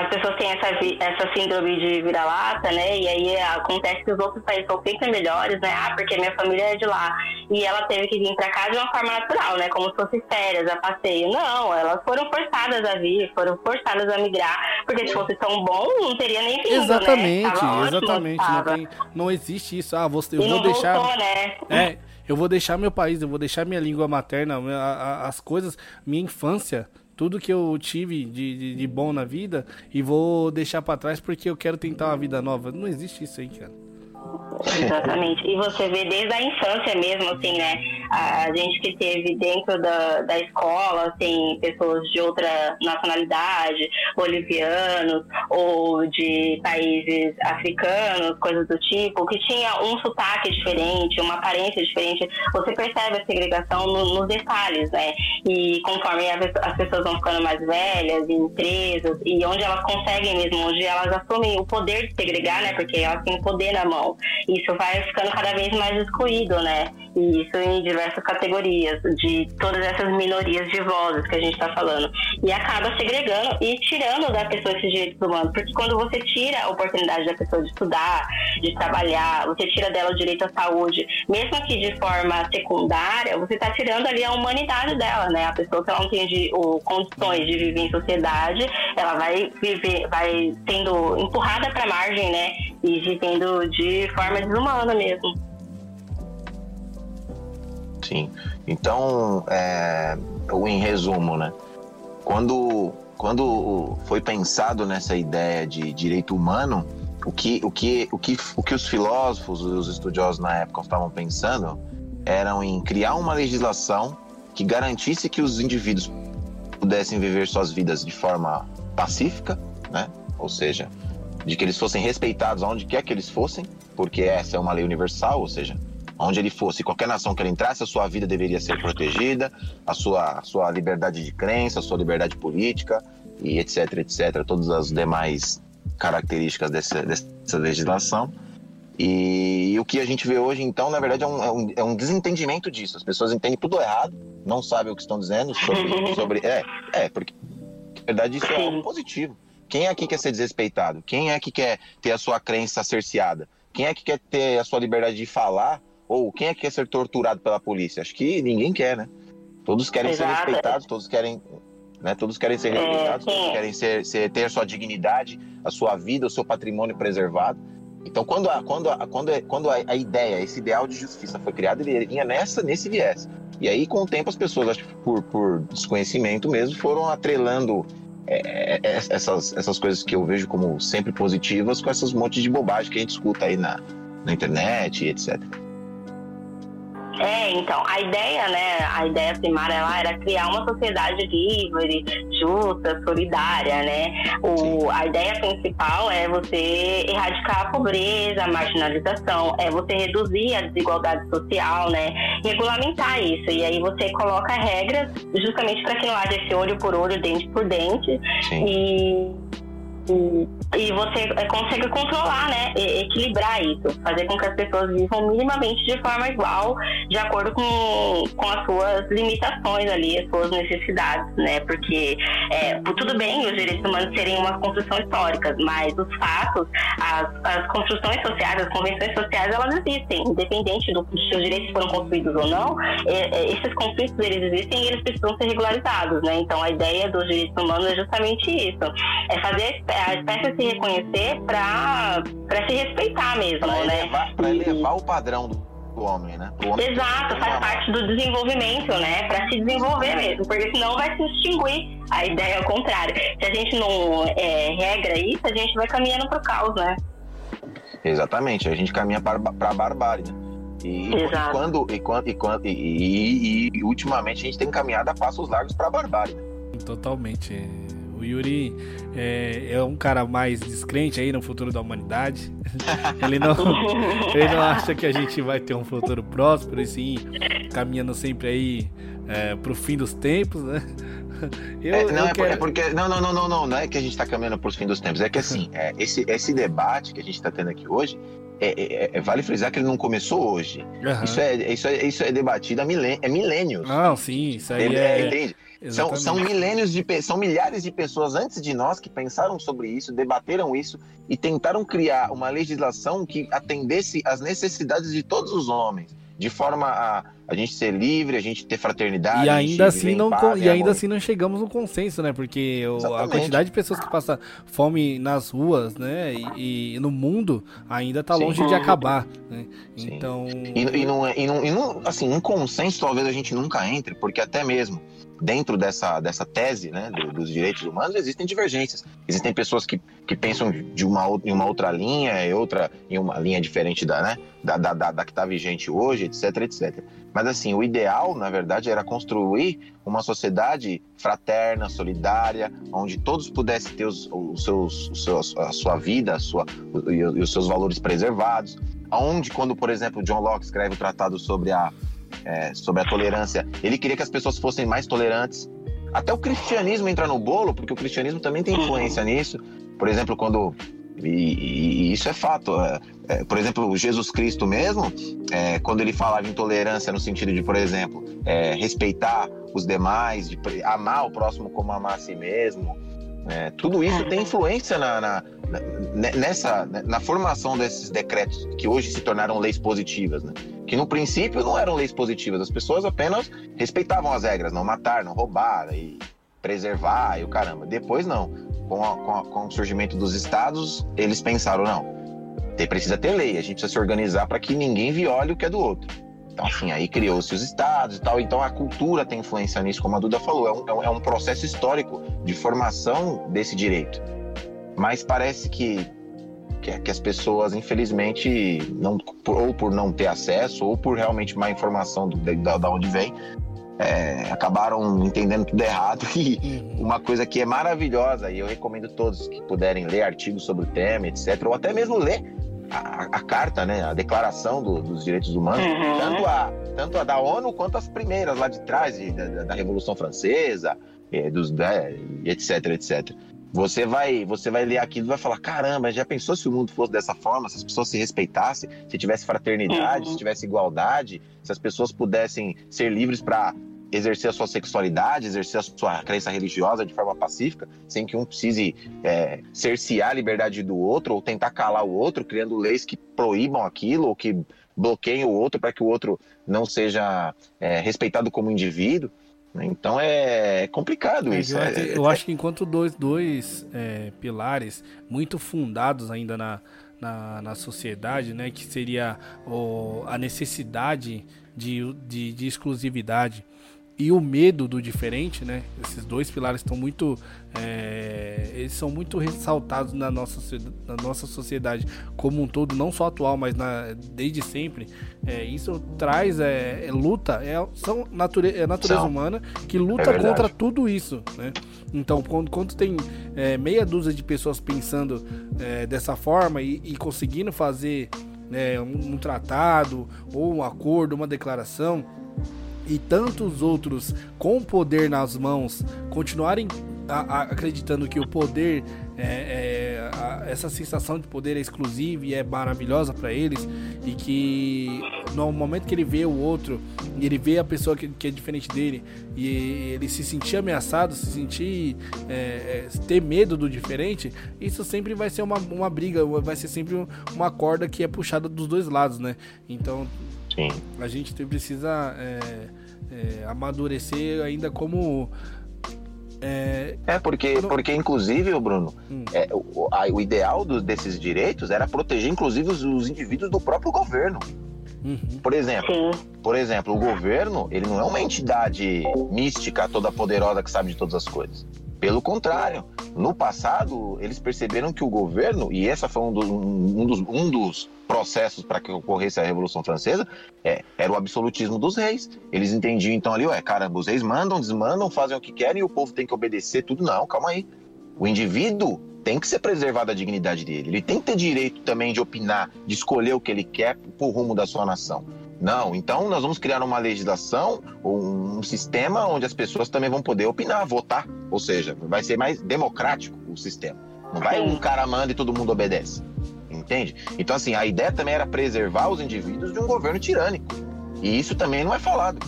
As pessoas têm essa, essa síndrome de vira-lata, né? E aí acontece que os outros países são sempre melhores, né? Ah, porque minha família é de lá. E ela teve que vir para cá de uma forma natural, né? Como se fosse férias, a passeio. Não, elas foram forçadas a vir, foram forçadas a migrar, porque se fosse tão bom, não teria nem vindo, Exatamente, né? exatamente. Não, tem, não, existe isso. Ah, você, eu e vou deixar. Voltou, né? É, eu vou deixar meu país, eu vou deixar minha língua materna, as coisas, minha infância tudo que eu tive de, de, de bom na vida e vou deixar para trás porque eu quero tentar uma vida nova. Não existe isso aí, cara. Exatamente. E você vê desde a infância mesmo, assim, né? A gente que teve dentro da, da escola, assim, pessoas de outra nacionalidade, bolivianos ou de países africanos, coisas do tipo, que tinha um sotaque diferente, uma aparência diferente. Você percebe a segregação no, nos detalhes, né? E conforme as pessoas vão ficando mais velhas, empresas, e onde elas conseguem mesmo, onde elas assumem o poder de segregar, né? Porque elas têm o poder na mão isso vai ficando cada vez mais excluído, né? E isso em diversas categorias, de todas essas minorias de vozes que a gente está falando. E acaba segregando e tirando da pessoa esses direitos humanos. Porque quando você tira a oportunidade da pessoa de estudar, de trabalhar, você tira dela o direito à saúde, mesmo que de forma secundária, você está tirando ali a humanidade dela, né? A pessoa que ela não tem de, o, condições de viver em sociedade, ela vai viver, vai sendo empurrada para margem, né? E vivendo de forma desumana mesmo. Sim. Então, é, em resumo, né? Quando, quando foi pensado nessa ideia de direito humano, o que, o que, o que, o que os filósofos, os estudiosos na época estavam pensando eram em criar uma legislação que garantisse que os indivíduos pudessem viver suas vidas de forma pacífica, né? Ou seja, de que eles fossem respeitados aonde quer que eles fossem, porque essa é uma lei universal, ou seja, onde ele fosse, qualquer nação que ele entrasse, a sua vida deveria ser protegida, a sua, a sua liberdade de crença, a sua liberdade política e etc, etc, todas as demais características dessa, dessa legislação. E, e, o que a gente vê hoje, então, na verdade, é um, é um, é um desentendimento disso. As pessoas entendem tudo errado, não sabem o que estão dizendo sobre. sobre é, é, porque na verdade isso é algo positivo. Quem é que quer ser desrespeitado? Quem é que quer ter a sua crença cerceada? Quem é que quer ter a sua liberdade de falar? Ou quem é que quer ser torturado pela polícia? Acho que ninguém quer, né? Todos querem Exato. ser respeitados, todos querem né? Todos querem ser é, respeitados, é, todos querem ser, ser, ter a sua dignidade, a sua vida, o seu patrimônio preservado. Então, quando a, quando a, quando a, quando a ideia, esse ideal de justiça foi criado, ele vinha nessa, nesse viés. E aí, com o tempo, as pessoas, acho que por, por desconhecimento mesmo, foram atrelando é, é, é, essas, essas coisas que eu vejo como sempre positivas com essas montes de bobagem que a gente escuta aí na, na internet etc. É, então, a ideia, né, a ideia primária lá era criar uma sociedade livre, justa, solidária, né? O, a ideia principal é você erradicar a pobreza, a marginalização, é você reduzir a desigualdade social, né? Regulamentar isso. E aí você coloca regras justamente para que não haja esse olho por olho, dente por dente. Sim. E e, você é, consegue controlar, né? equilibrar isso, fazer com que as pessoas vivam minimamente de forma igual, de acordo com, com as suas limitações ali, as suas necessidades, né? Porque é, tudo bem os direitos humanos serem uma construção histórica, mas os fatos, as, as construções sociais, as convenções sociais, elas existem, independente do se os direitos foram construídos ou não, é, é, esses conflitos eles existem e eles precisam ser regularizados, né? Então a ideia dos direitos humanos é justamente isso, é fazer a espécie se reconhecer para se respeitar mesmo, pra né? Elevar, para elevar o padrão do homem, né? Homem Exato, faz parte do desenvolvimento, né? Para se desenvolver mesmo, porque senão vai se extinguir. A ideia é o contrário. Se a gente não é, regra isso, a gente vai caminhando para o caos, né? Exatamente, a gente caminha para a barbárie, né? E, Exato. quando, e, quando, e, quando e, e, e, ultimamente a gente tem caminhado a passos largos para a barbárie. Né? Totalmente. O Yuri é, é, um cara mais descrente aí no futuro da humanidade. ele, não, ele não acha que a gente vai ter um futuro próspero e sim caminhando sempre aí é, pro fim dos tempos, né? Eu, é, não, é, quero... é, porque. Não, não, não, não, não, não é que a gente está caminhando para os fins dos tempos. É que assim, é, esse, esse debate que a gente está tendo aqui hoje, é, é, é, vale frisar que ele não começou hoje. Uhum. Isso, é, isso, é, isso é debatido há milên é milênios. Não, sim, isso aí é. Entende? São, são milênios de são milhares de pessoas antes de nós que pensaram sobre isso, debateram isso e tentaram criar uma legislação que atendesse às necessidades de todos os homens, de forma a a gente ser livre, a gente ter fraternidade. E ainda assim não paz, e ainda assim não chegamos no consenso, né? Porque a quantidade de pessoas que passam fome nas ruas, né? E, e no mundo ainda está longe de acabar, né? Então e, e, não, é, e, não, e não assim um consenso talvez a gente nunca entre, porque até mesmo dentro dessa, dessa tese né, do, dos direitos humanos existem divergências. Existem pessoas que, que pensam de uma, em uma outra linha e outra em uma linha diferente da, né, da, da, da, da que está vigente hoje, etc, etc. Mas assim, o ideal, na verdade, era construir uma sociedade fraterna, solidária, onde todos pudessem ter os, os seus, os seus, a sua vida a sua, e os seus valores preservados. Onde, quando, por exemplo, John Locke escreve o tratado sobre a é, sobre a tolerância. Ele queria que as pessoas fossem mais tolerantes. Até o cristianismo entra no bolo, porque o cristianismo também tem influência nisso. Por exemplo, quando. E, e isso é fato. É, é, por exemplo, Jesus Cristo mesmo, é, quando ele falava em tolerância no sentido de, por exemplo, é, respeitar os demais, de amar o próximo como amar a si mesmo, é, tudo isso tem influência na, na, nessa, na formação desses decretos que hoje se tornaram leis positivas, né? que no princípio não eram leis positivas, as pessoas apenas respeitavam as regras, não matar, não roubar e preservar e o caramba. Depois não, com, a, com, a, com o surgimento dos estados, eles pensaram não, precisa ter lei, a gente precisa se organizar para que ninguém viole o que é do outro. Então, assim, aí criou-se os estados e tal. Então, a cultura tem influência nisso, como a Duda falou. É um, é um é processo histórico de formação desse direito. Mas parece que, que, que, as pessoas, infelizmente, não, ou por não ter acesso, ou por realmente má informação do, da, da onde vem, é, acabaram entendendo tudo errado. E uhum. uma coisa que é maravilhosa, e eu recomendo todos que puderem ler artigos sobre o tema, etc., ou até mesmo ler a, a carta, né, a declaração do, dos direitos humanos, uhum. tanto, a, tanto a da ONU quanto as primeiras lá de trás, de, da, da, Revolução Francesa, é, dos, etc, etc. você vai, você vai ler aquilo e vai falar: caramba, já pensou se o mundo fosse dessa forma, se as pessoas se respeitassem, se tivesse fraternidade, uhum. se tivesse igualdade, se as pessoas pudessem ser livres para exercer a sua sexualidade, exercer a sua crença religiosa de forma pacífica, sem que um precise é, cercear a liberdade do outro ou tentar calar o outro, criando leis que proíbam aquilo ou que bloqueiem o outro para que o outro não seja é, respeitado como indivíduo. Então é complicado é, isso. Eu, é, eu acho que enquanto dois, dois é, pilares muito fundados ainda na, na, na sociedade, né, que seria o, a necessidade de, de, de exclusividade e o medo do diferente, né? Esses dois pilares estão muito, é, eles são muito ressaltados na nossa, na nossa sociedade como um todo, não só atual, mas na, desde sempre. É, isso traz é, é luta, é, são nature, é natureza humana que luta é contra tudo isso, né? Então, quando, quando tem é, meia dúzia de pessoas pensando é, dessa forma e, e conseguindo fazer né, um, um tratado ou um acordo, uma declaração e tantos outros com poder nas mãos continuarem a, a, acreditando que o poder, é, é a, essa sensação de poder é exclusiva e é maravilhosa para eles, e que no momento que ele vê o outro, e ele vê a pessoa que, que é diferente dele, e ele se sentir ameaçado, se sentir é, é, ter medo do diferente, isso sempre vai ser uma, uma briga, vai ser sempre uma corda que é puxada dos dois lados, né? Então Sim. a gente precisa é, é, amadurecer ainda como. É, é porque, porque inclusive, Bruno, hum. é, o, a, o ideal do, desses direitos era proteger, inclusive, os, os indivíduos do próprio governo. Uhum. Por exemplo, por exemplo, o governo ele não é uma entidade mística, toda poderosa que sabe de todas as coisas. Pelo contrário, no passado eles perceberam que o governo e essa foi um dos, um dos, um dos processos para que ocorresse a Revolução Francesa, é, era o absolutismo dos reis. Eles entendiam então ali, ué, caramba, os reis mandam, desmandam, fazem o que querem e o povo tem que obedecer tudo. Não, calma aí. O indivíduo tem que ser preservado a dignidade dele. Ele tem que ter direito também de opinar, de escolher o que ele quer o rumo da sua nação. Não, então nós vamos criar uma legislação, um sistema onde as pessoas também vão poder opinar, votar. Ou seja, vai ser mais democrático o sistema. Não vai um cara manda e todo mundo obedece entende? Então, assim, a ideia também era preservar os indivíduos de um governo tirânico. E isso também não é falado.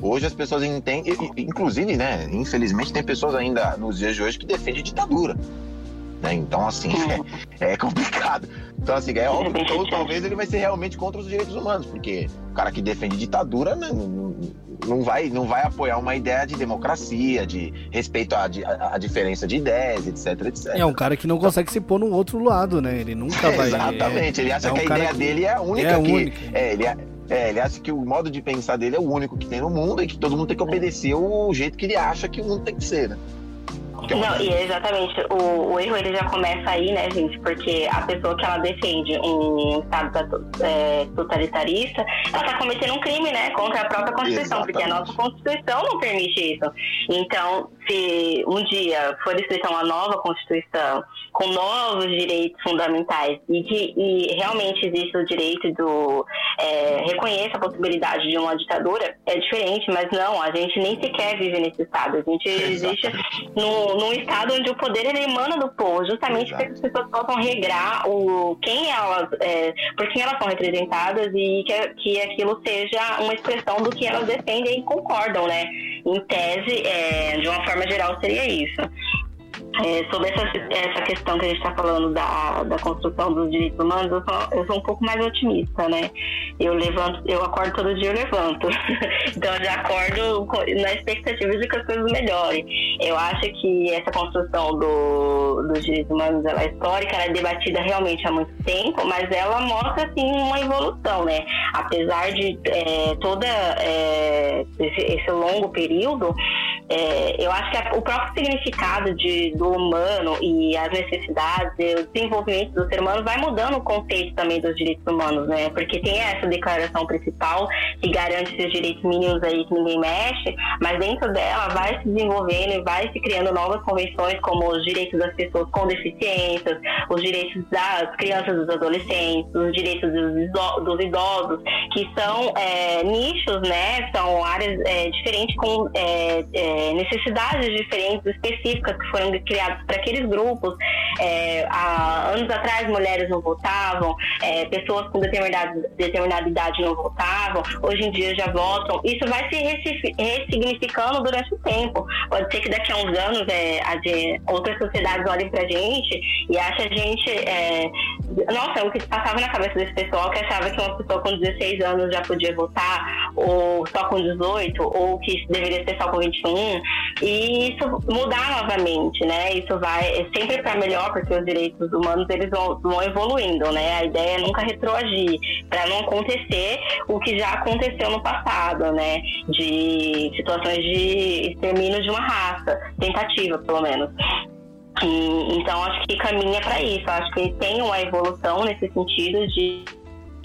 Hoje as pessoas entendem, inclusive, né, infelizmente tem pessoas ainda nos dias de hoje que defendem ditadura. Né? Então, assim, é, é, complicado. Então, assim, é óbvio que talvez ele vai ser realmente contra os direitos humanos, porque o cara que defende ditadura não, não, não, vai, não vai apoiar uma ideia de democracia, de respeito à, à, diferença de ideias, etc, etc. É um cara que não então, consegue se pôr no outro lado, né? Ele nunca vai... Exatamente, ele acha é, é um que a ideia que dele é a única é a que... Única. É, ele é, é, ele acha que o modo de pensar dele é o único que tem no mundo e que todo mundo tem que obedecer o jeito que ele acha que o mundo tem que ser, né? Não, e exatamente, o, o, erro ele já começa aí, né, gente? Porque a pessoa que ela defende um Estado é, totalitarista, ela está cometendo um crime, né, contra a própria Constituição, exatamente. porque a nossa Constituição não permite isso. Então, se um dia for escrita uma nova Constituição com novos direitos fundamentais e que e realmente existe o direito do é, reconheça a possibilidade de uma ditadura, é diferente, mas não, a gente nem sequer vive nesse estado. A gente existe no, num estado onde o poder ele emana do povo, justamente para que as pessoas possam regrar o, quem elas, é, por quem elas são representadas e que, que aquilo seja uma expressão do que elas defendem e concordam, né? Em tese, é, de uma forma geral, seria isso. É, sobre essa, essa questão que a gente está falando da, da construção dos direitos humanos, eu sou, eu sou um pouco mais otimista, né? Eu levanto, eu acordo todo dia, eu levanto. então eu já acordo na expectativa de que as coisas melhorem. Eu acho que essa construção do, dos direitos humanos ela é histórica, ela é debatida realmente há muito tempo, mas ela mostra assim uma evolução, né? Apesar de é, toda é, esse, esse longo período, é, eu acho que a, o próprio significado de, do humano e as necessidades o desenvolvimento do ser humano vai mudando o conceito também dos direitos humanos, né? Porque tem essa declaração principal que garante esses direitos mínimos aí que ninguém mexe, mas dentro dela vai se desenvolvendo e vai se criando novas convenções como os direitos das pessoas com deficiências, os direitos das crianças dos adolescentes, os direitos dos idosos, que são é, nichos, né? São áreas é, diferentes com é, é é, necessidades diferentes, específicas, que foram criadas para aqueles grupos. É, há anos atrás, mulheres não votavam, é, pessoas com determinada, determinada idade não votavam, hoje em dia já votam. Isso vai se ressignificando durante o tempo. Pode ser que daqui a uns anos é, outras sociedades olhem para a gente e achem a gente. É, nossa, o que passava na cabeça desse pessoal que achava que uma pessoa com 16 anos já podia votar, ou só com 18, ou que deveria ser só com 21, e isso mudar novamente, né? Isso vai é sempre para melhor, porque os direitos humanos eles vão, vão evoluindo, né? A ideia é nunca retroagir, para não acontecer o que já aconteceu no passado, né? De situações de extermínio de uma raça, tentativa pelo menos. E, então acho que caminha para isso. Acho que tem uma evolução nesse sentido de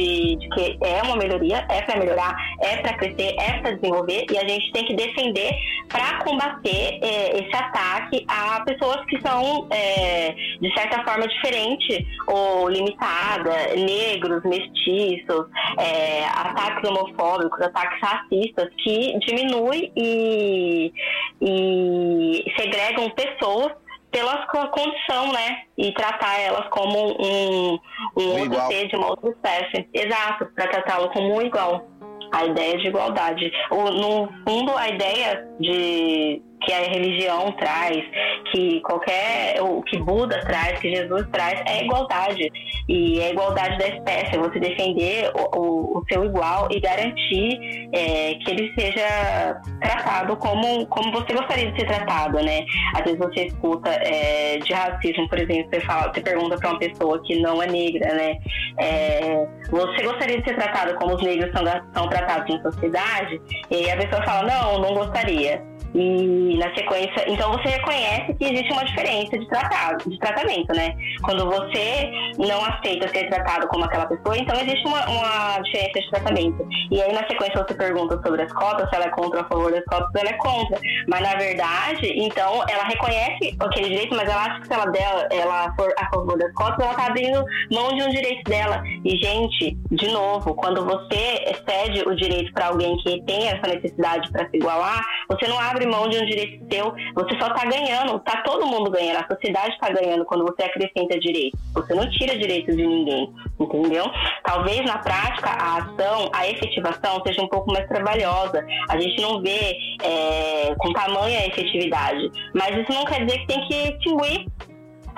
de, de, que é uma melhoria, é para melhorar, é para crescer, é para desenvolver e a gente tem que defender para combater é, esse ataque a pessoas que são é, de certa forma diferente ou limitada, negros, mestiços, é, ataques homofóbicos, ataques racistas que diminuem e, e segregam pessoas pela condição, né? E tratar elas como um, um outro ser de uma outra espécie. Exato, para tratá-lo como um igual. A ideia de igualdade. O, no fundo, a ideia de que a religião traz, que qualquer o que Buda traz, que Jesus traz, é igualdade e é igualdade da espécie, você defender o, o, o seu igual e garantir é, que ele seja tratado como como você gostaria de ser tratado, né? Às vezes você escuta é, de racismo, por exemplo, você fala, você pergunta para uma pessoa que não é negra, né? É, você gostaria de ser tratado como os negros são, são tratados em sociedade? E a pessoa fala, não, não gostaria. E na sequência, então você reconhece que existe uma diferença de tratado, de tratamento, né? Quando você não aceita ser tratado como aquela pessoa, então existe uma, uma diferença de tratamento. E aí na sequência você pergunta sobre as cotas, se ela é contra ou a favor das cotas, ela é contra. Mas na verdade, então ela reconhece aquele direito, mas ela acha que se ela, dela, ela for a favor das cotas, ela tá abrindo mão de um direito dela. E gente, de novo, quando você cede o direito para alguém que tem essa necessidade para se igualar, você não abre abre mão de um direito seu, você só está ganhando, está todo mundo ganhando, a sociedade está ganhando quando você acrescenta direito. Você não tira direito de ninguém, entendeu? Talvez na prática a ação, a efetivação seja um pouco mais trabalhosa. A gente não vê é, com tamanha efetividade, mas isso não quer dizer que tem que extinguir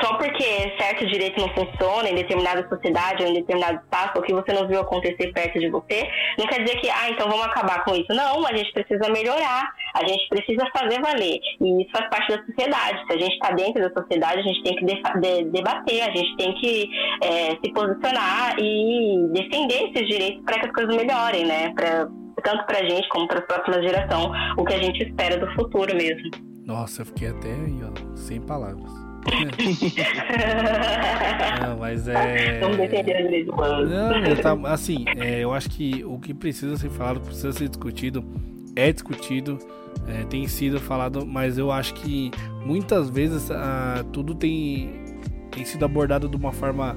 só porque certo direito não funciona em determinada sociedade ou em determinado espaço, ou que você não viu acontecer perto de você, não quer dizer que, ah, então vamos acabar com isso. Não, a gente precisa melhorar, a gente precisa fazer valer. E isso faz parte da sociedade. Se a gente está dentro da sociedade, a gente tem que de de debater, a gente tem que é, se posicionar e defender esses direitos para que as coisas melhorem, né? Pra, tanto para a gente como para a próxima geração, o que a gente espera do futuro mesmo. Nossa, eu fiquei até aí, ó, sem palavras. Não, mas é. Vamos defender os direitos humanos. Não, tá, assim, é, eu acho que o que precisa ser falado, precisa ser discutido, é discutido, é, tem sido falado, mas eu acho que muitas vezes ah, tudo tem, tem sido abordado de uma forma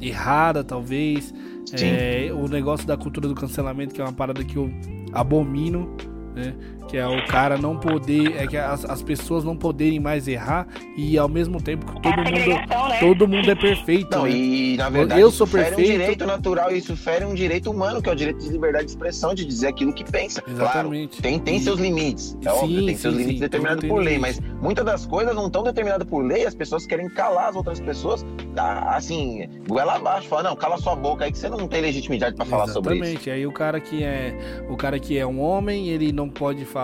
errada, talvez. É, o negócio da cultura do cancelamento, que é uma parada que eu abomino né? Que é o cara não poder, é que as, as pessoas não poderem mais errar e ao mesmo tempo que todo mundo, né? todo mundo é perfeito. Não, né? e na verdade, eu sou perfeito. um direito natural, isso fere um direito humano, que é o direito de liberdade de expressão, de dizer aquilo que pensa. Exatamente. Claro, tem, tem e... seus limites, é sim, óbvio, tem sim, seus sim, limites determinados por lei, mas muitas das coisas não estão determinadas por lei, as pessoas querem calar as outras pessoas, tá, assim, goela abaixo, fala, não, cala sua boca aí que você não tem legitimidade para falar sobre isso. Exatamente, aí o cara que é o cara que é um homem, ele não pode falar,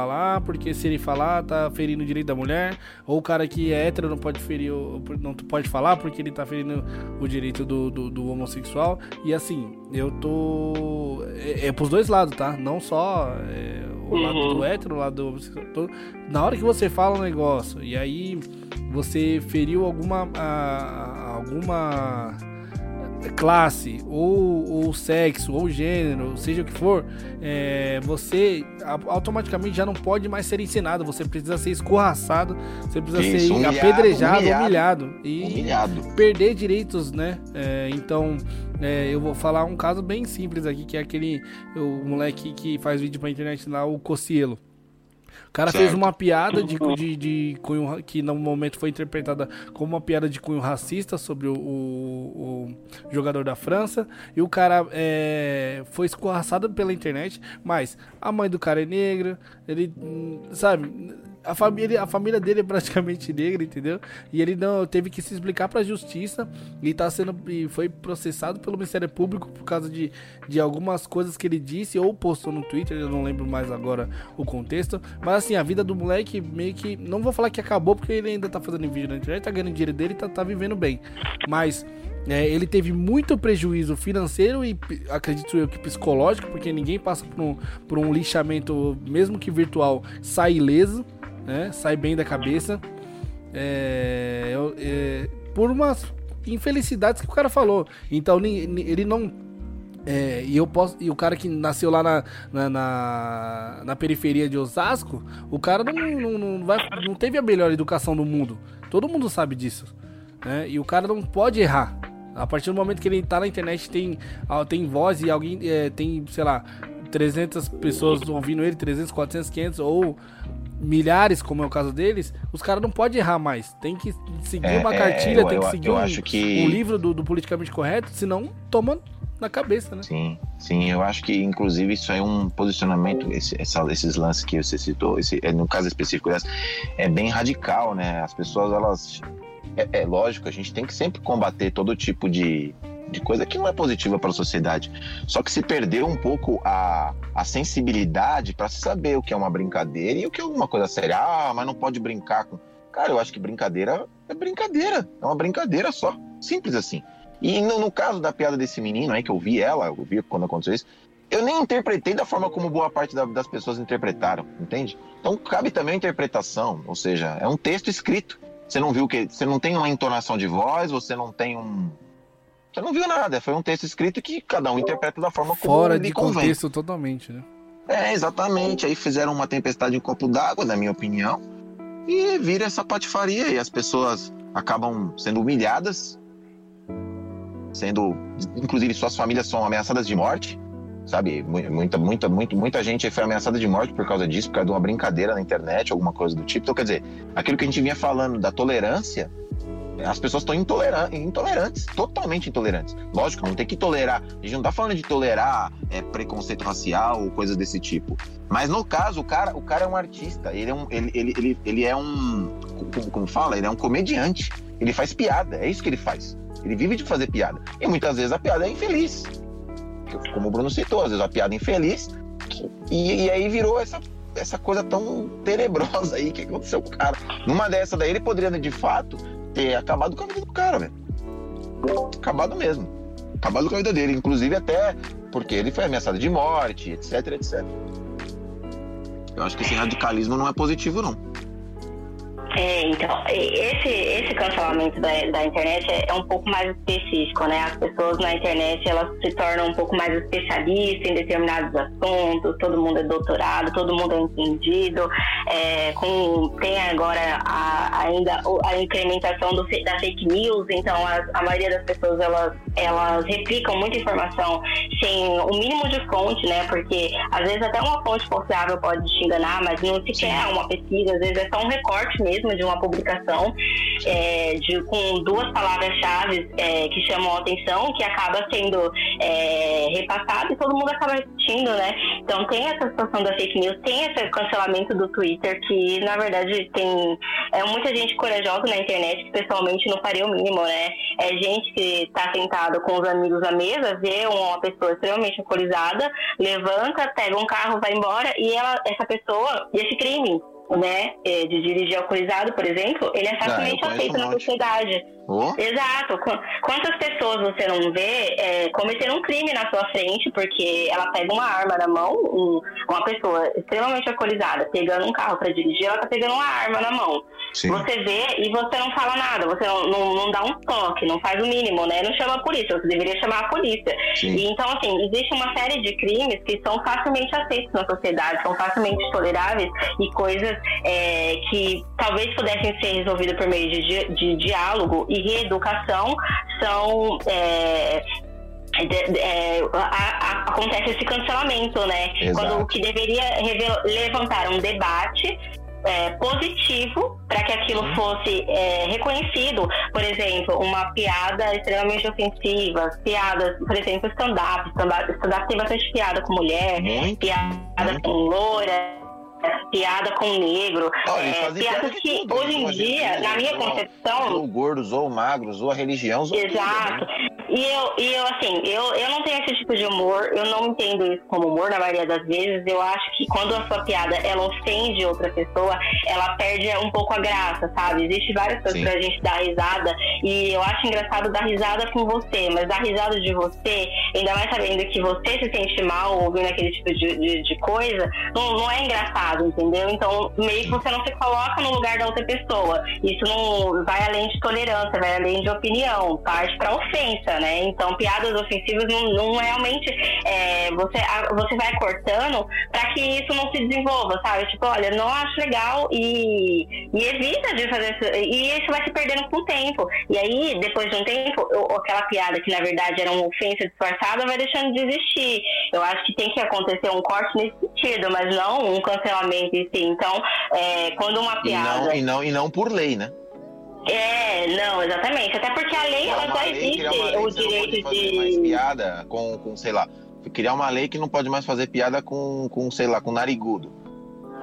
porque se ele falar, tá ferindo o direito da mulher. Ou o cara que é hétero não pode ferir, não pode falar porque ele tá ferindo o direito do, do, do homossexual. E assim, eu tô. É, é pros dois lados, tá? Não só é, o lado do uhum. hétero, o lado do homossexual. Tô... Na hora que você fala um negócio e aí você feriu alguma. A, alguma classe, ou, ou sexo, ou gênero, seja o que for, é, você automaticamente já não pode mais ser ensinado. Você precisa ser escorraçado, você precisa Isso, ser humilhado, apedrejado, humilhado, humilhado, e humilhado. perder direitos, né? É, então, é, eu vou falar um caso bem simples aqui, que é aquele o moleque que faz vídeo pra internet lá, o Cocielo. O cara certo. fez uma piada de, de, de, cunho que no momento foi interpretada como uma piada de cunho racista sobre o, o, o jogador da França. E o cara é, foi escorraçado pela internet. Mas a mãe do cara é negra, ele, hum, sabe a família, a família dele é praticamente negra, entendeu? E ele não teve que se explicar para a justiça e tá sendo e foi processado pelo Ministério Público por causa de, de algumas coisas que ele disse ou postou no Twitter, eu não lembro mais agora o contexto, mas assim, a vida do moleque meio que não vou falar que acabou porque ele ainda tá fazendo vídeo na internet, tá ganhando dinheiro dele tá, tá vivendo bem. Mas é, ele teve muito prejuízo financeiro e acredito eu que psicológico, porque ninguém passa por um, por um lixamento, mesmo que virtual, sai ileso né? Sai bem da cabeça. É, é, por umas infelicidades que o cara falou. Então ele não. É, e eu posso. E o cara que nasceu lá na, na, na, na periferia de Osasco, o cara não, não, não, vai, não teve a melhor educação do mundo. Todo mundo sabe disso. Né? E o cara não pode errar. A partir do momento que ele tá na internet, tem, tem voz e alguém é, tem, sei lá, 300 pessoas ouvindo ele, 300, 400, 500, ou milhares, como é o caso deles, os caras não podem errar mais. Tem que seguir é, uma cartilha, é, eu, tem que seguir eu, eu um, que... um, livro do, do, politicamente correto, senão toma na cabeça, né? Sim, sim, eu acho que inclusive isso é um posicionamento, esse, essa, esses lances que você citou, esse, é, no caso específico dessa, é bem radical, né? As pessoas, elas. É, é lógico, a gente tem que sempre combater todo tipo de de coisa que não é positiva para a sociedade. Só que se perdeu um pouco a, a sensibilidade para saber o que é uma brincadeira e o que é uma coisa séria. Ah, mas não pode brincar com. Cara, eu acho que brincadeira é brincadeira. É uma brincadeira só. Simples assim. E no, no caso da piada desse menino aí, que eu vi ela, eu vi quando aconteceu isso, eu nem interpretei da forma como boa parte da, das pessoas interpretaram, entende? Então cabe também a interpretação, ou seja, é um texto escrito. Você não viu que. Você não tem uma entonação de voz, você não tem um, você não viu nada, foi um texto escrito que cada um interpreta da forma como Fora de convém. contexto totalmente, né? É, exatamente. Aí fizeram uma tempestade em copo d'água, na minha opinião, e vira essa patifaria e as pessoas acabam sendo humilhadas, sendo, inclusive suas famílias são ameaçadas de morte, sabe? Muita, muita, muita, muita gente foi ameaçada de morte por causa disso, por causa de uma brincadeira na internet, alguma coisa do tipo. Então, quer dizer, aquilo que a gente vinha falando da tolerância as pessoas estão intolerantes, intolerantes, totalmente intolerantes. Lógico, não tem que tolerar. A gente não tá falando de tolerar é, preconceito racial ou coisas desse tipo. Mas no caso, o cara, o cara é um artista. Ele é um, ele, ele, ele, ele é um, como, como fala, ele é um comediante. Ele faz piada. É isso que ele faz. Ele vive de fazer piada. E muitas vezes a piada é infeliz. Como o Bruno citou, às vezes a piada é infeliz. E, e aí virou essa essa coisa tão tenebrosa aí que aconteceu com o cara. Numa dessa daí, ele poderia, de fato, ter acabado com a vida do cara, velho. Acabado mesmo. Acabado com a vida dele. Inclusive até porque ele foi ameaçado de morte, etc, etc. Eu acho que esse radicalismo não é positivo, não. É, então, esse, esse cancelamento da, da internet é, é, um pouco mais específico, né? As pessoas na internet, elas se tornam um pouco mais especialistas em determinados assuntos, todo mundo é doutorado, todo mundo é entendido, é, com, tem agora a, ainda a incrementação do, da fake news, então a, a maioria das pessoas, elas, elas replicam muita informação sem o mínimo de fonte, né? Porque às vezes até uma fonte confiável pode te enganar, mas não se quer uma pesquisa, às vezes é só um recorte mesmo mesmo de uma publicação é, de, com duas palavras-chave é, que chamam a atenção, que acaba sendo é, repassado e todo mundo acaba repetindo, né? Então tem essa situação da fake news, tem esse cancelamento do Twitter, que na verdade tem é, muita gente corajosa na internet que pessoalmente não faria o mínimo, né? É gente que está sentado com os amigos à mesa, vê uma pessoa extremamente alcoolizada, levanta, pega um carro, vai embora e ela, essa pessoa, esse crime, né, é, de dirigir alcoolizado, por exemplo, ele é ah, facilmente ah, aceito na sociedade. Oh. Exato. Quantas pessoas você não vê é, cometendo um crime na sua frente porque ela pega uma arma na mão, um, uma pessoa extremamente alcoolizada pegando um carro para dirigir, ela tá pegando uma arma na mão. Sim. Você vê e você não fala nada, você não, não, não, dá um toque, não faz o mínimo, né? Não chama a polícia, você deveria chamar a polícia. E, então, assim, existe uma série de crimes que são facilmente aceitos na sociedade, são facilmente toleráveis e coisas é, que talvez pudessem ser resolvidas por meio de, de, diálogo e reeducação são. É, é, a, a, acontece esse cancelamento, né? Exato. Quando o que deveria levantar um debate é, positivo para que aquilo uhum. fosse é, reconhecido. Por exemplo, uma piada extremamente ofensiva, piadas, por exemplo, stand-up. Stand-up stand tem bastante piada com mulher, muito, piada muito. com loura piada com negro. Não, é, piadas que tudo, hoje em dia, na minha concepção. Ou gordos, ou magros, ou a religião. Ou exato. Tudo, né? E eu, e eu, assim, eu, eu não tenho esse tipo de humor, eu não entendo isso como humor na maioria das vezes. Eu acho que quando a sua piada ela ofende outra pessoa, ela perde um pouco a graça, sabe? Existe várias coisas Sim. pra gente dar risada e eu acho engraçado dar risada com você, mas dar risada de você, ainda mais sabendo que você se sente mal ouvindo aquele tipo de, de, de coisa, não, não é engraçado, entendeu? Então, meio que você não se coloca no lugar da outra pessoa. Isso não vai além de tolerância, vai além de opinião, parte pra ofensa, né? Então, piadas ofensivas não, não realmente é, você, você vai cortando para que isso não se desenvolva, sabe? Tipo, olha, não acho legal e, e evita de fazer isso. E isso vai se perdendo com o tempo. E aí, depois de um tempo, aquela piada que na verdade era uma ofensa disfarçada vai deixando de existir. Eu acho que tem que acontecer um corte nesse sentido, mas não um cancelamento em si. Então, é, quando uma piada. E não, e não, e não por lei, né? É, não, exatamente. Até porque a lei, ela já existe o direito de. Mais piada com, com, sei lá, criar uma lei que não pode mais fazer piada com, com sei lá, com narigudo.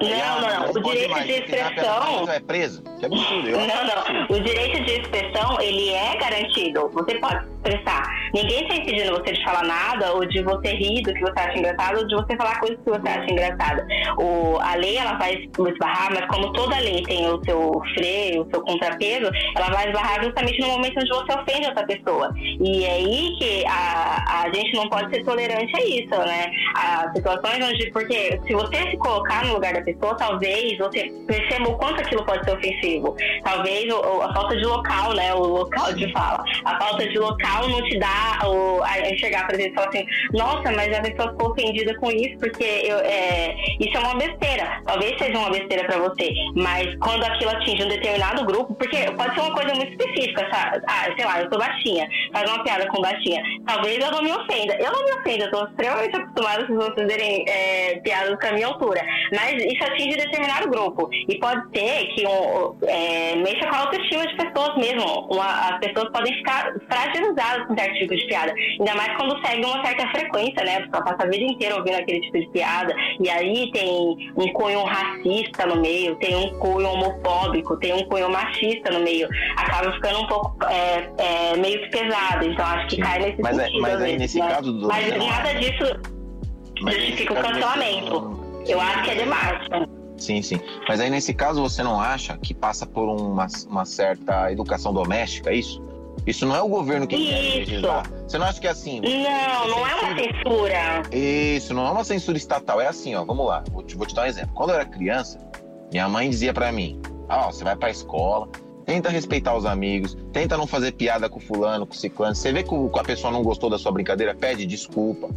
Não, não, não. O direito de expressão. É preso. Absurdo. Não, não. O direito de expressão, ele é garantido. Você pode expressar. Ninguém está impedindo você de falar nada, ou de você rir do que você acha engraçado, ou de você falar coisas que você acha engraçada. O, a lei, ela vai esbarrar, mas como toda lei tem o seu freio, o seu contrapeso, ela vai esbarrar justamente no momento onde você ofende outra pessoa. E é aí que a, a gente não pode ser tolerante a isso, né? As situações onde, porque se você se colocar no lugar da pessoa, talvez você perceba o quanto aquilo pode ser ofensivo. Talvez o, a falta de local, né? O local de fala. A falta de local não te dá o, a enxergar, por exemplo, falar assim, nossa, mas a pessoa ficou ofendida com isso, porque eu, é, isso é uma besteira. Talvez seja uma besteira para você, mas quando aquilo atinge um determinado grupo, porque pode ser uma coisa muito específica, sabe? Ah, sei lá, eu sou baixinha, faz uma piada com baixinha. Talvez eu não me ofenda. Eu não me ofendo, eu tô extremamente acostumada com pessoas fazerem é, piadas com a minha altura. Mas isso atinge determinado grupo. E pode ser que um, é, mexa com a autoestima de pessoas mesmo. Uma, as pessoas podem ficar fragilizadas com certo tipo de piada. Ainda mais quando segue uma certa frequência, né? A pessoa passa a vida inteira ouvindo aquele tipo de piada. E aí tem um cunho racista no meio, tem um cunho homofóbico, tem um cunho machista no meio. Acaba ficando um pouco é, é, meio que pesado. Então acho que cai nesse mas sentido. É, mas aí nesse né? caso do. Mas nada disso justifica o cancelamento. Eu acho que é demais. Né? Sim, sim. Mas aí nesse caso você não acha que passa por uma, uma certa educação doméstica, é isso? Isso não é o governo que quer legislar. Você não acha que é assim? Não, não é uma censura. Isso, não é uma censura estatal. É assim, ó. Vamos lá. Vou te, vou te dar um exemplo. Quando eu era criança, minha mãe dizia para mim: Ó, oh, você vai pra escola, tenta respeitar os amigos, tenta não fazer piada com fulano, com ciclano. Você vê que a pessoa não gostou da sua brincadeira, pede desculpa.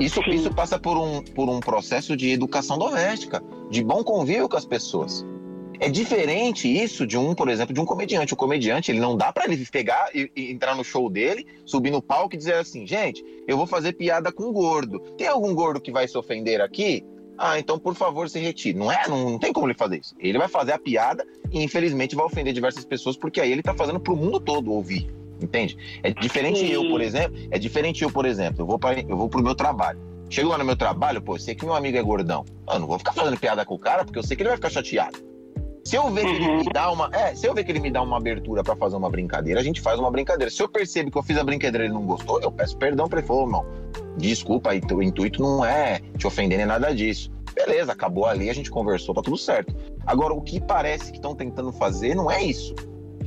Isso, isso passa por um, por um processo de educação doméstica, de bom convívio com as pessoas. É diferente isso de um, por exemplo, de um comediante. O comediante, ele não dá para ele pegar e, e, entrar no show dele, subir no palco e dizer assim: gente, eu vou fazer piada com gordo. Tem algum gordo que vai se ofender aqui? Ah, então por favor se retire. Não é? Não, não tem como ele fazer isso. Ele vai fazer a piada e infelizmente vai ofender diversas pessoas porque aí ele tá fazendo pro mundo todo ouvir. Entende? É diferente Sim. eu, por exemplo. É diferente eu, por exemplo. Eu vou, pra, eu vou pro meu trabalho. Chego lá no meu trabalho, pô, eu sei que meu amigo é gordão. Eu não vou ficar fazendo piada com o cara porque eu sei que ele vai ficar chateado. Se eu ver que ele me dá uma, é, se eu ver que ele me dá uma abertura para fazer uma brincadeira, a gente faz uma brincadeira. Se eu percebo que eu fiz a brincadeira e ele não gostou, eu peço perdão para ele, falou, irmão, desculpa, o intuito não é te ofender nem nada disso. Beleza, acabou ali, a gente conversou, tá tudo certo. Agora, o que parece que estão tentando fazer não é isso.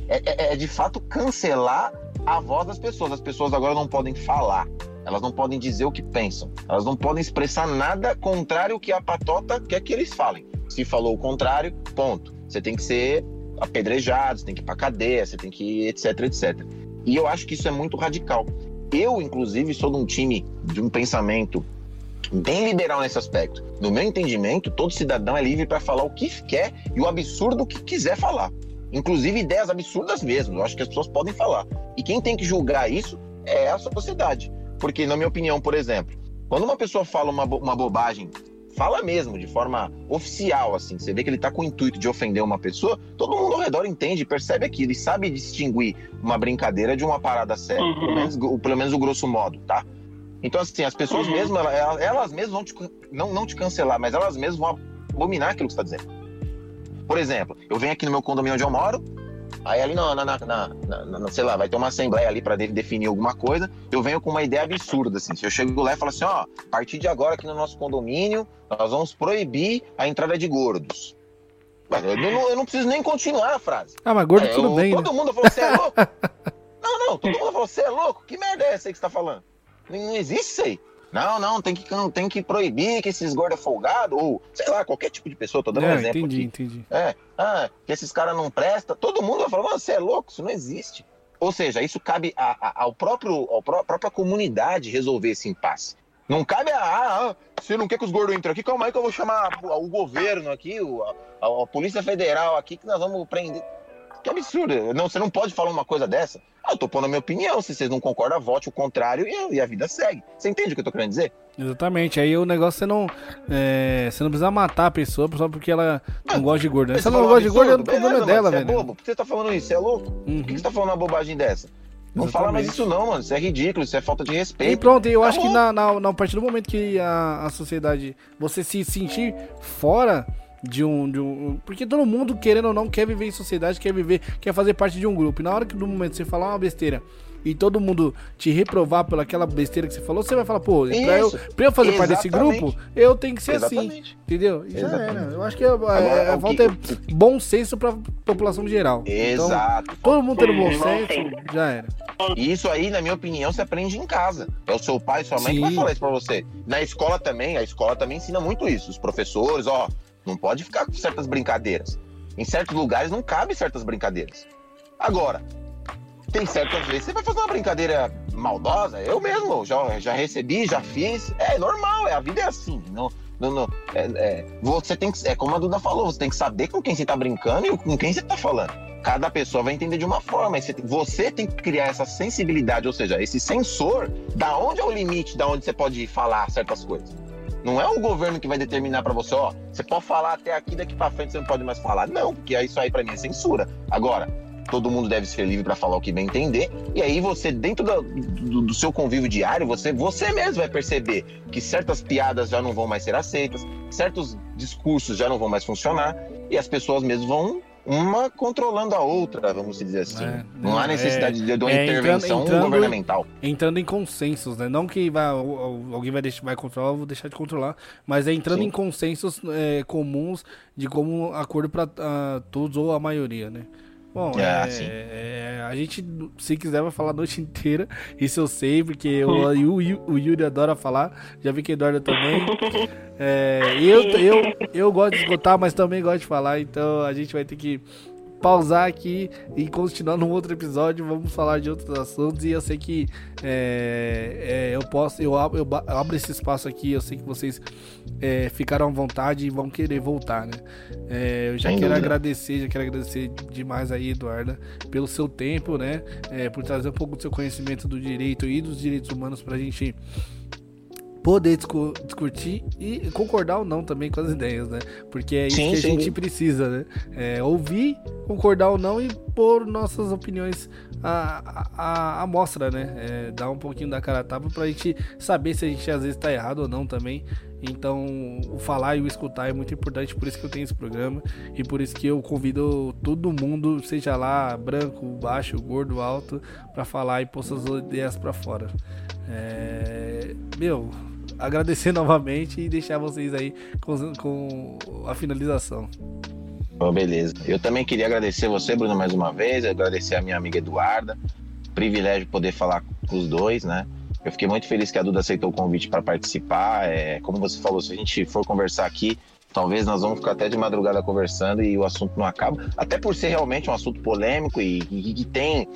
É, é, é de fato cancelar a voz das pessoas. As pessoas agora não podem falar. Elas não podem dizer o que pensam. Elas não podem expressar nada contrário ao que a patota quer que eles falem. Se falou o contrário, ponto você tem que ser apedrejado, você tem que ir pra cadeia, você tem que etc, etc. E eu acho que isso é muito radical. Eu, inclusive, sou de um time, de um pensamento bem liberal nesse aspecto. No meu entendimento, todo cidadão é livre para falar o que quer e o absurdo que quiser falar. Inclusive ideias absurdas mesmo, eu acho que as pessoas podem falar. E quem tem que julgar isso é a sociedade. porque, na minha opinião, por exemplo, quando uma pessoa fala uma, bo uma bobagem, fala mesmo, de forma oficial, assim, você vê que ele tá com o intuito de ofender uma pessoa, todo mundo ao redor entende, percebe aquilo e sabe distinguir uma brincadeira de uma parada séria, uhum. pelo, menos, pelo menos o grosso modo, tá? Então, assim, as pessoas uhum. mesmo, elas, elas mesmas vão te, não, não te cancelar, mas elas mesmas vão abominar aquilo que você está dizendo. Por exemplo, eu venho aqui no meu condomínio onde eu moro, Aí ali na, na, na, na, sei lá, vai ter uma assembleia ali para definir alguma coisa. Eu venho com uma ideia absurda, assim. Se eu chego lá e falo assim, ó, a partir de agora aqui no nosso condomínio, nós vamos proibir a entrada de gordos. Eu não, eu não preciso nem continuar a frase. Ah, mas gordo é, tudo eu, bem. Todo né? mundo falou, você é louco? não, não, todo mundo falou, você é louco? Que merda é essa aí que você tá falando? Não, não existe isso aí. Não, não, tem que, não, tem que proibir que esses gordos é folgado, ou sei lá, qualquer tipo de pessoa, tô dando é, um exemplo. Entendi, aqui. entendi. É, ah, que esses caras não prestam. Todo mundo vai falar, você é louco, isso não existe. Ou seja, isso cabe a, a, ao próprio, à própria comunidade resolver esse impasse. Não cabe a, ah, ah, você não quer que os gordos entrem aqui, calma aí que eu vou chamar o governo aqui, a, a, a Polícia Federal aqui, que nós vamos prender. Que absurdo. Não, você não pode falar uma coisa dessa. Ah, eu tô pondo a minha opinião. Se vocês não concordam, vote o contrário e, a vida segue. Você entende o que eu tô querendo dizer? Exatamente. Aí o negócio você não. É, você não precisa matar a pessoa só porque ela não ah, gosta de gordo. Se ela não gosta de gordo, é o problema é dela, velho. Você é bobo? Por que você tá falando isso? Você é louco? Uhum. Por que você tá falando uma bobagem dessa? Não Exatamente. fala mais isso não, mano. Isso é ridículo, isso é falta de respeito. E pronto, eu tá acho bom. que na, na, na, a partir do momento que a, a sociedade, você se sentir fora de um, de um. Porque todo mundo, querendo ou não, quer viver em sociedade, quer viver, quer fazer parte de um grupo. E na hora que no momento você falar uma besteira e todo mundo te reprovar pelaquela besteira que você falou, você vai falar, pô, pra eu, pra eu fazer Exatamente. parte desse grupo, eu tenho que ser assim, Exatamente. assim. Entendeu? Já era. Eu acho que a, a, a volta que... é bom senso pra população geral. Então, Exato. Então, todo mundo tendo bom senso, já era. E isso aí, na minha opinião, se aprende em casa. É o seu pai, sua mãe Sim. que vai falar isso pra você. Na escola também, a escola também ensina muito isso. Os professores, ó, não pode ficar com certas brincadeiras. Em certos lugares não cabe certas brincadeiras. Agora, tem certas vezes você vai fazer uma brincadeira maldosa. Eu mesmo já, já recebi, já fiz. É normal, é, a vida é assim. Não, não, não, é, é, você tem que, é como a Duda falou, você tem que saber com quem você está brincando e com quem você está falando. Cada pessoa vai entender de uma forma. Você, você tem que criar essa sensibilidade, ou seja, esse sensor, da onde é o limite, da onde você pode falar certas coisas. Não é o governo que vai determinar para você, ó, você pode falar até aqui, daqui para frente você não pode mais falar. Não, porque isso aí para mim é censura. Agora, todo mundo deve ser livre para falar o que bem entender. E aí você, dentro do, do, do, seu convívio diário, você, você mesmo vai perceber que certas piadas já não vão mais ser aceitas, certos discursos já não vão mais funcionar, e as pessoas mesmo vão uma controlando a outra, vamos dizer assim. É, não há necessidade é, de uma é, intervenção entrando, governamental. Entrando em consensos, né? Não que vai, alguém vai, deixar, vai controlar, ou vou deixar de controlar, mas é entrando Sim. em consensos é, comuns de como acordo para todos ou a maioria, né? Bom, é, é, a gente, se quiser, vai falar a noite inteira. Isso eu sei, porque o, o, o Yuri adora falar. Já vi que Eduardo também. É, eu, eu, eu gosto de escutar, mas também gosto de falar. Então a gente vai ter que pausar aqui e continuar num outro episódio. Vamos falar de outros assuntos. E eu sei que é, é, eu posso, eu abro, eu abro, esse espaço aqui. Eu sei que vocês é, ficaram à vontade e vão querer voltar, né? É, eu já Sem quero dúvida. agradecer, já quero agradecer demais aí, Eduarda, pelo seu tempo, né? É, por trazer um pouco do seu conhecimento do direito e dos direitos humanos pra gente poder discutir e concordar ou não também com as ideias, né? Porque é isso sim, que a sim. gente precisa, né? É, ouvir, concordar ou não e pôr nossas opiniões à, à, à mostra, né? É, dar um pouquinho da cara a tapa pra gente saber se a gente às vezes tá errado ou não também. Então, o falar e o escutar é muito importante, por isso que eu tenho esse programa e por isso que eu convido todo mundo, seja lá branco, baixo, gordo, alto, para falar e pôr suas ideias para fora. É... Meu, agradecer novamente e deixar vocês aí com, com a finalização. Bom, beleza. Eu também queria agradecer você, Bruno, mais uma vez, agradecer a minha amiga Eduarda. Privilégio poder falar com os dois, né? Eu fiquei muito feliz que a Duda aceitou o convite para participar. É, como você falou, se a gente for conversar aqui, talvez nós vamos ficar até de madrugada conversando e o assunto não acaba. Até por ser realmente um assunto polêmico e que tem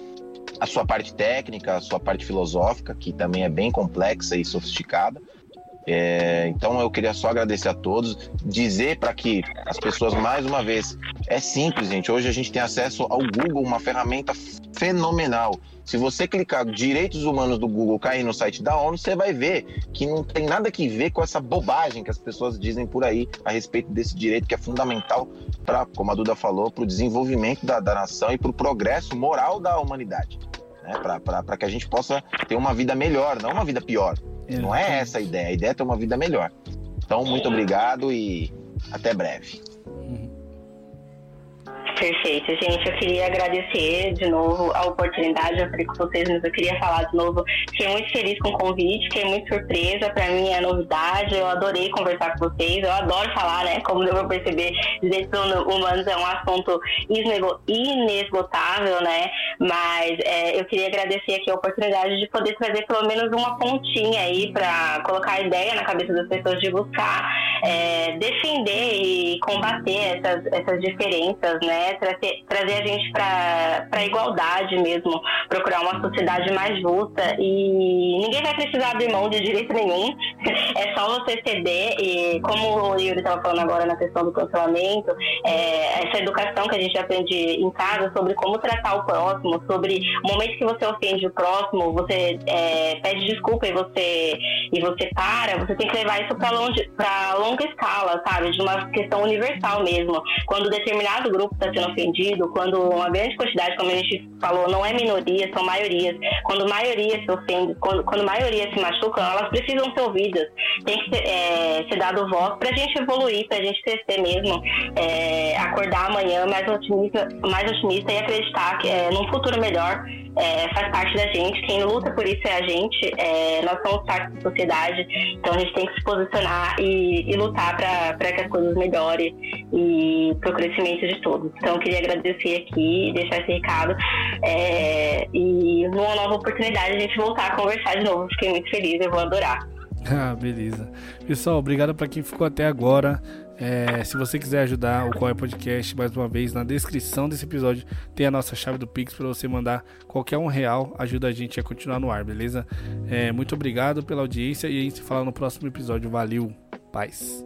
a sua parte técnica, a sua parte filosófica, que também é bem complexa e sofisticada. É, então eu queria só agradecer a todos, dizer para que as pessoas, mais uma vez, é simples, gente. Hoje a gente tem acesso ao Google, uma ferramenta fenomenal. Se você clicar direitos humanos do Google, cair no site da ONU, você vai ver que não tem nada que ver com essa bobagem que as pessoas dizem por aí a respeito desse direito que é fundamental para, como a Duda falou, para o desenvolvimento da, da nação e para o progresso moral da humanidade. Né? Para que a gente possa ter uma vida melhor, não uma vida pior. Não é essa a ideia. A ideia é ter uma vida melhor. Então, muito obrigado e até breve. Perfeito, gente. Eu queria agradecer de novo a oportunidade. Eu falei com vocês, mas eu queria falar de novo. Fiquei muito feliz com o convite, fiquei muito surpresa. Para mim é novidade. Eu adorei conversar com vocês. Eu adoro falar, né? Como deu pra perceber, direitos humanos é um assunto inesgotável, né? Mas é, eu queria agradecer aqui a oportunidade de poder trazer pelo menos uma pontinha aí para colocar a ideia na cabeça das pessoas de buscar é, defender e combater essas, essas diferenças, né? Trazer, trazer a gente para a igualdade mesmo, procurar uma sociedade mais justa. E ninguém vai precisar abrir mão de direito nenhum, é só você ceder. E como o Yuri estava falando agora na questão do cancelamento, é, essa educação que a gente aprende em casa sobre como tratar o próximo, sobre o momento que você ofende o próximo, você é, pede desculpa e você e você para, você tem que levar isso para longe para longa escala, sabe, de uma questão universal mesmo. Quando determinado grupo está sendo ofendido, quando uma grande quantidade, como a gente falou, não é minoria, são maiorias. Quando maioria se ofende, quando, quando maioria se machucam, elas precisam ser ouvidas. Tem que ser, é, ser dado voz para a gente evoluir, para a gente crescer mesmo, é, acordar amanhã mais otimista, mais otimista e acreditar que é, num futuro melhor é, faz parte da gente. Quem luta por isso é a gente. É, nós somos parte da sociedade, então a gente tem que se posicionar e, e lutar para que as coisas melhorem e para o crescimento de todos. Então, eu queria agradecer aqui, deixar esse recado é, e numa nova oportunidade a gente voltar a conversar de novo. Fiquei muito feliz, eu vou adorar. Ah, beleza. Pessoal, obrigado para quem ficou até agora. É, se você quiser ajudar o Qual é Podcast, mais uma vez, na descrição desse episódio tem a nossa chave do Pix para você mandar qualquer um real. Ajuda a gente a continuar no ar, beleza? É, muito obrigado pela audiência e a gente se fala no próximo episódio. Valeu, paz.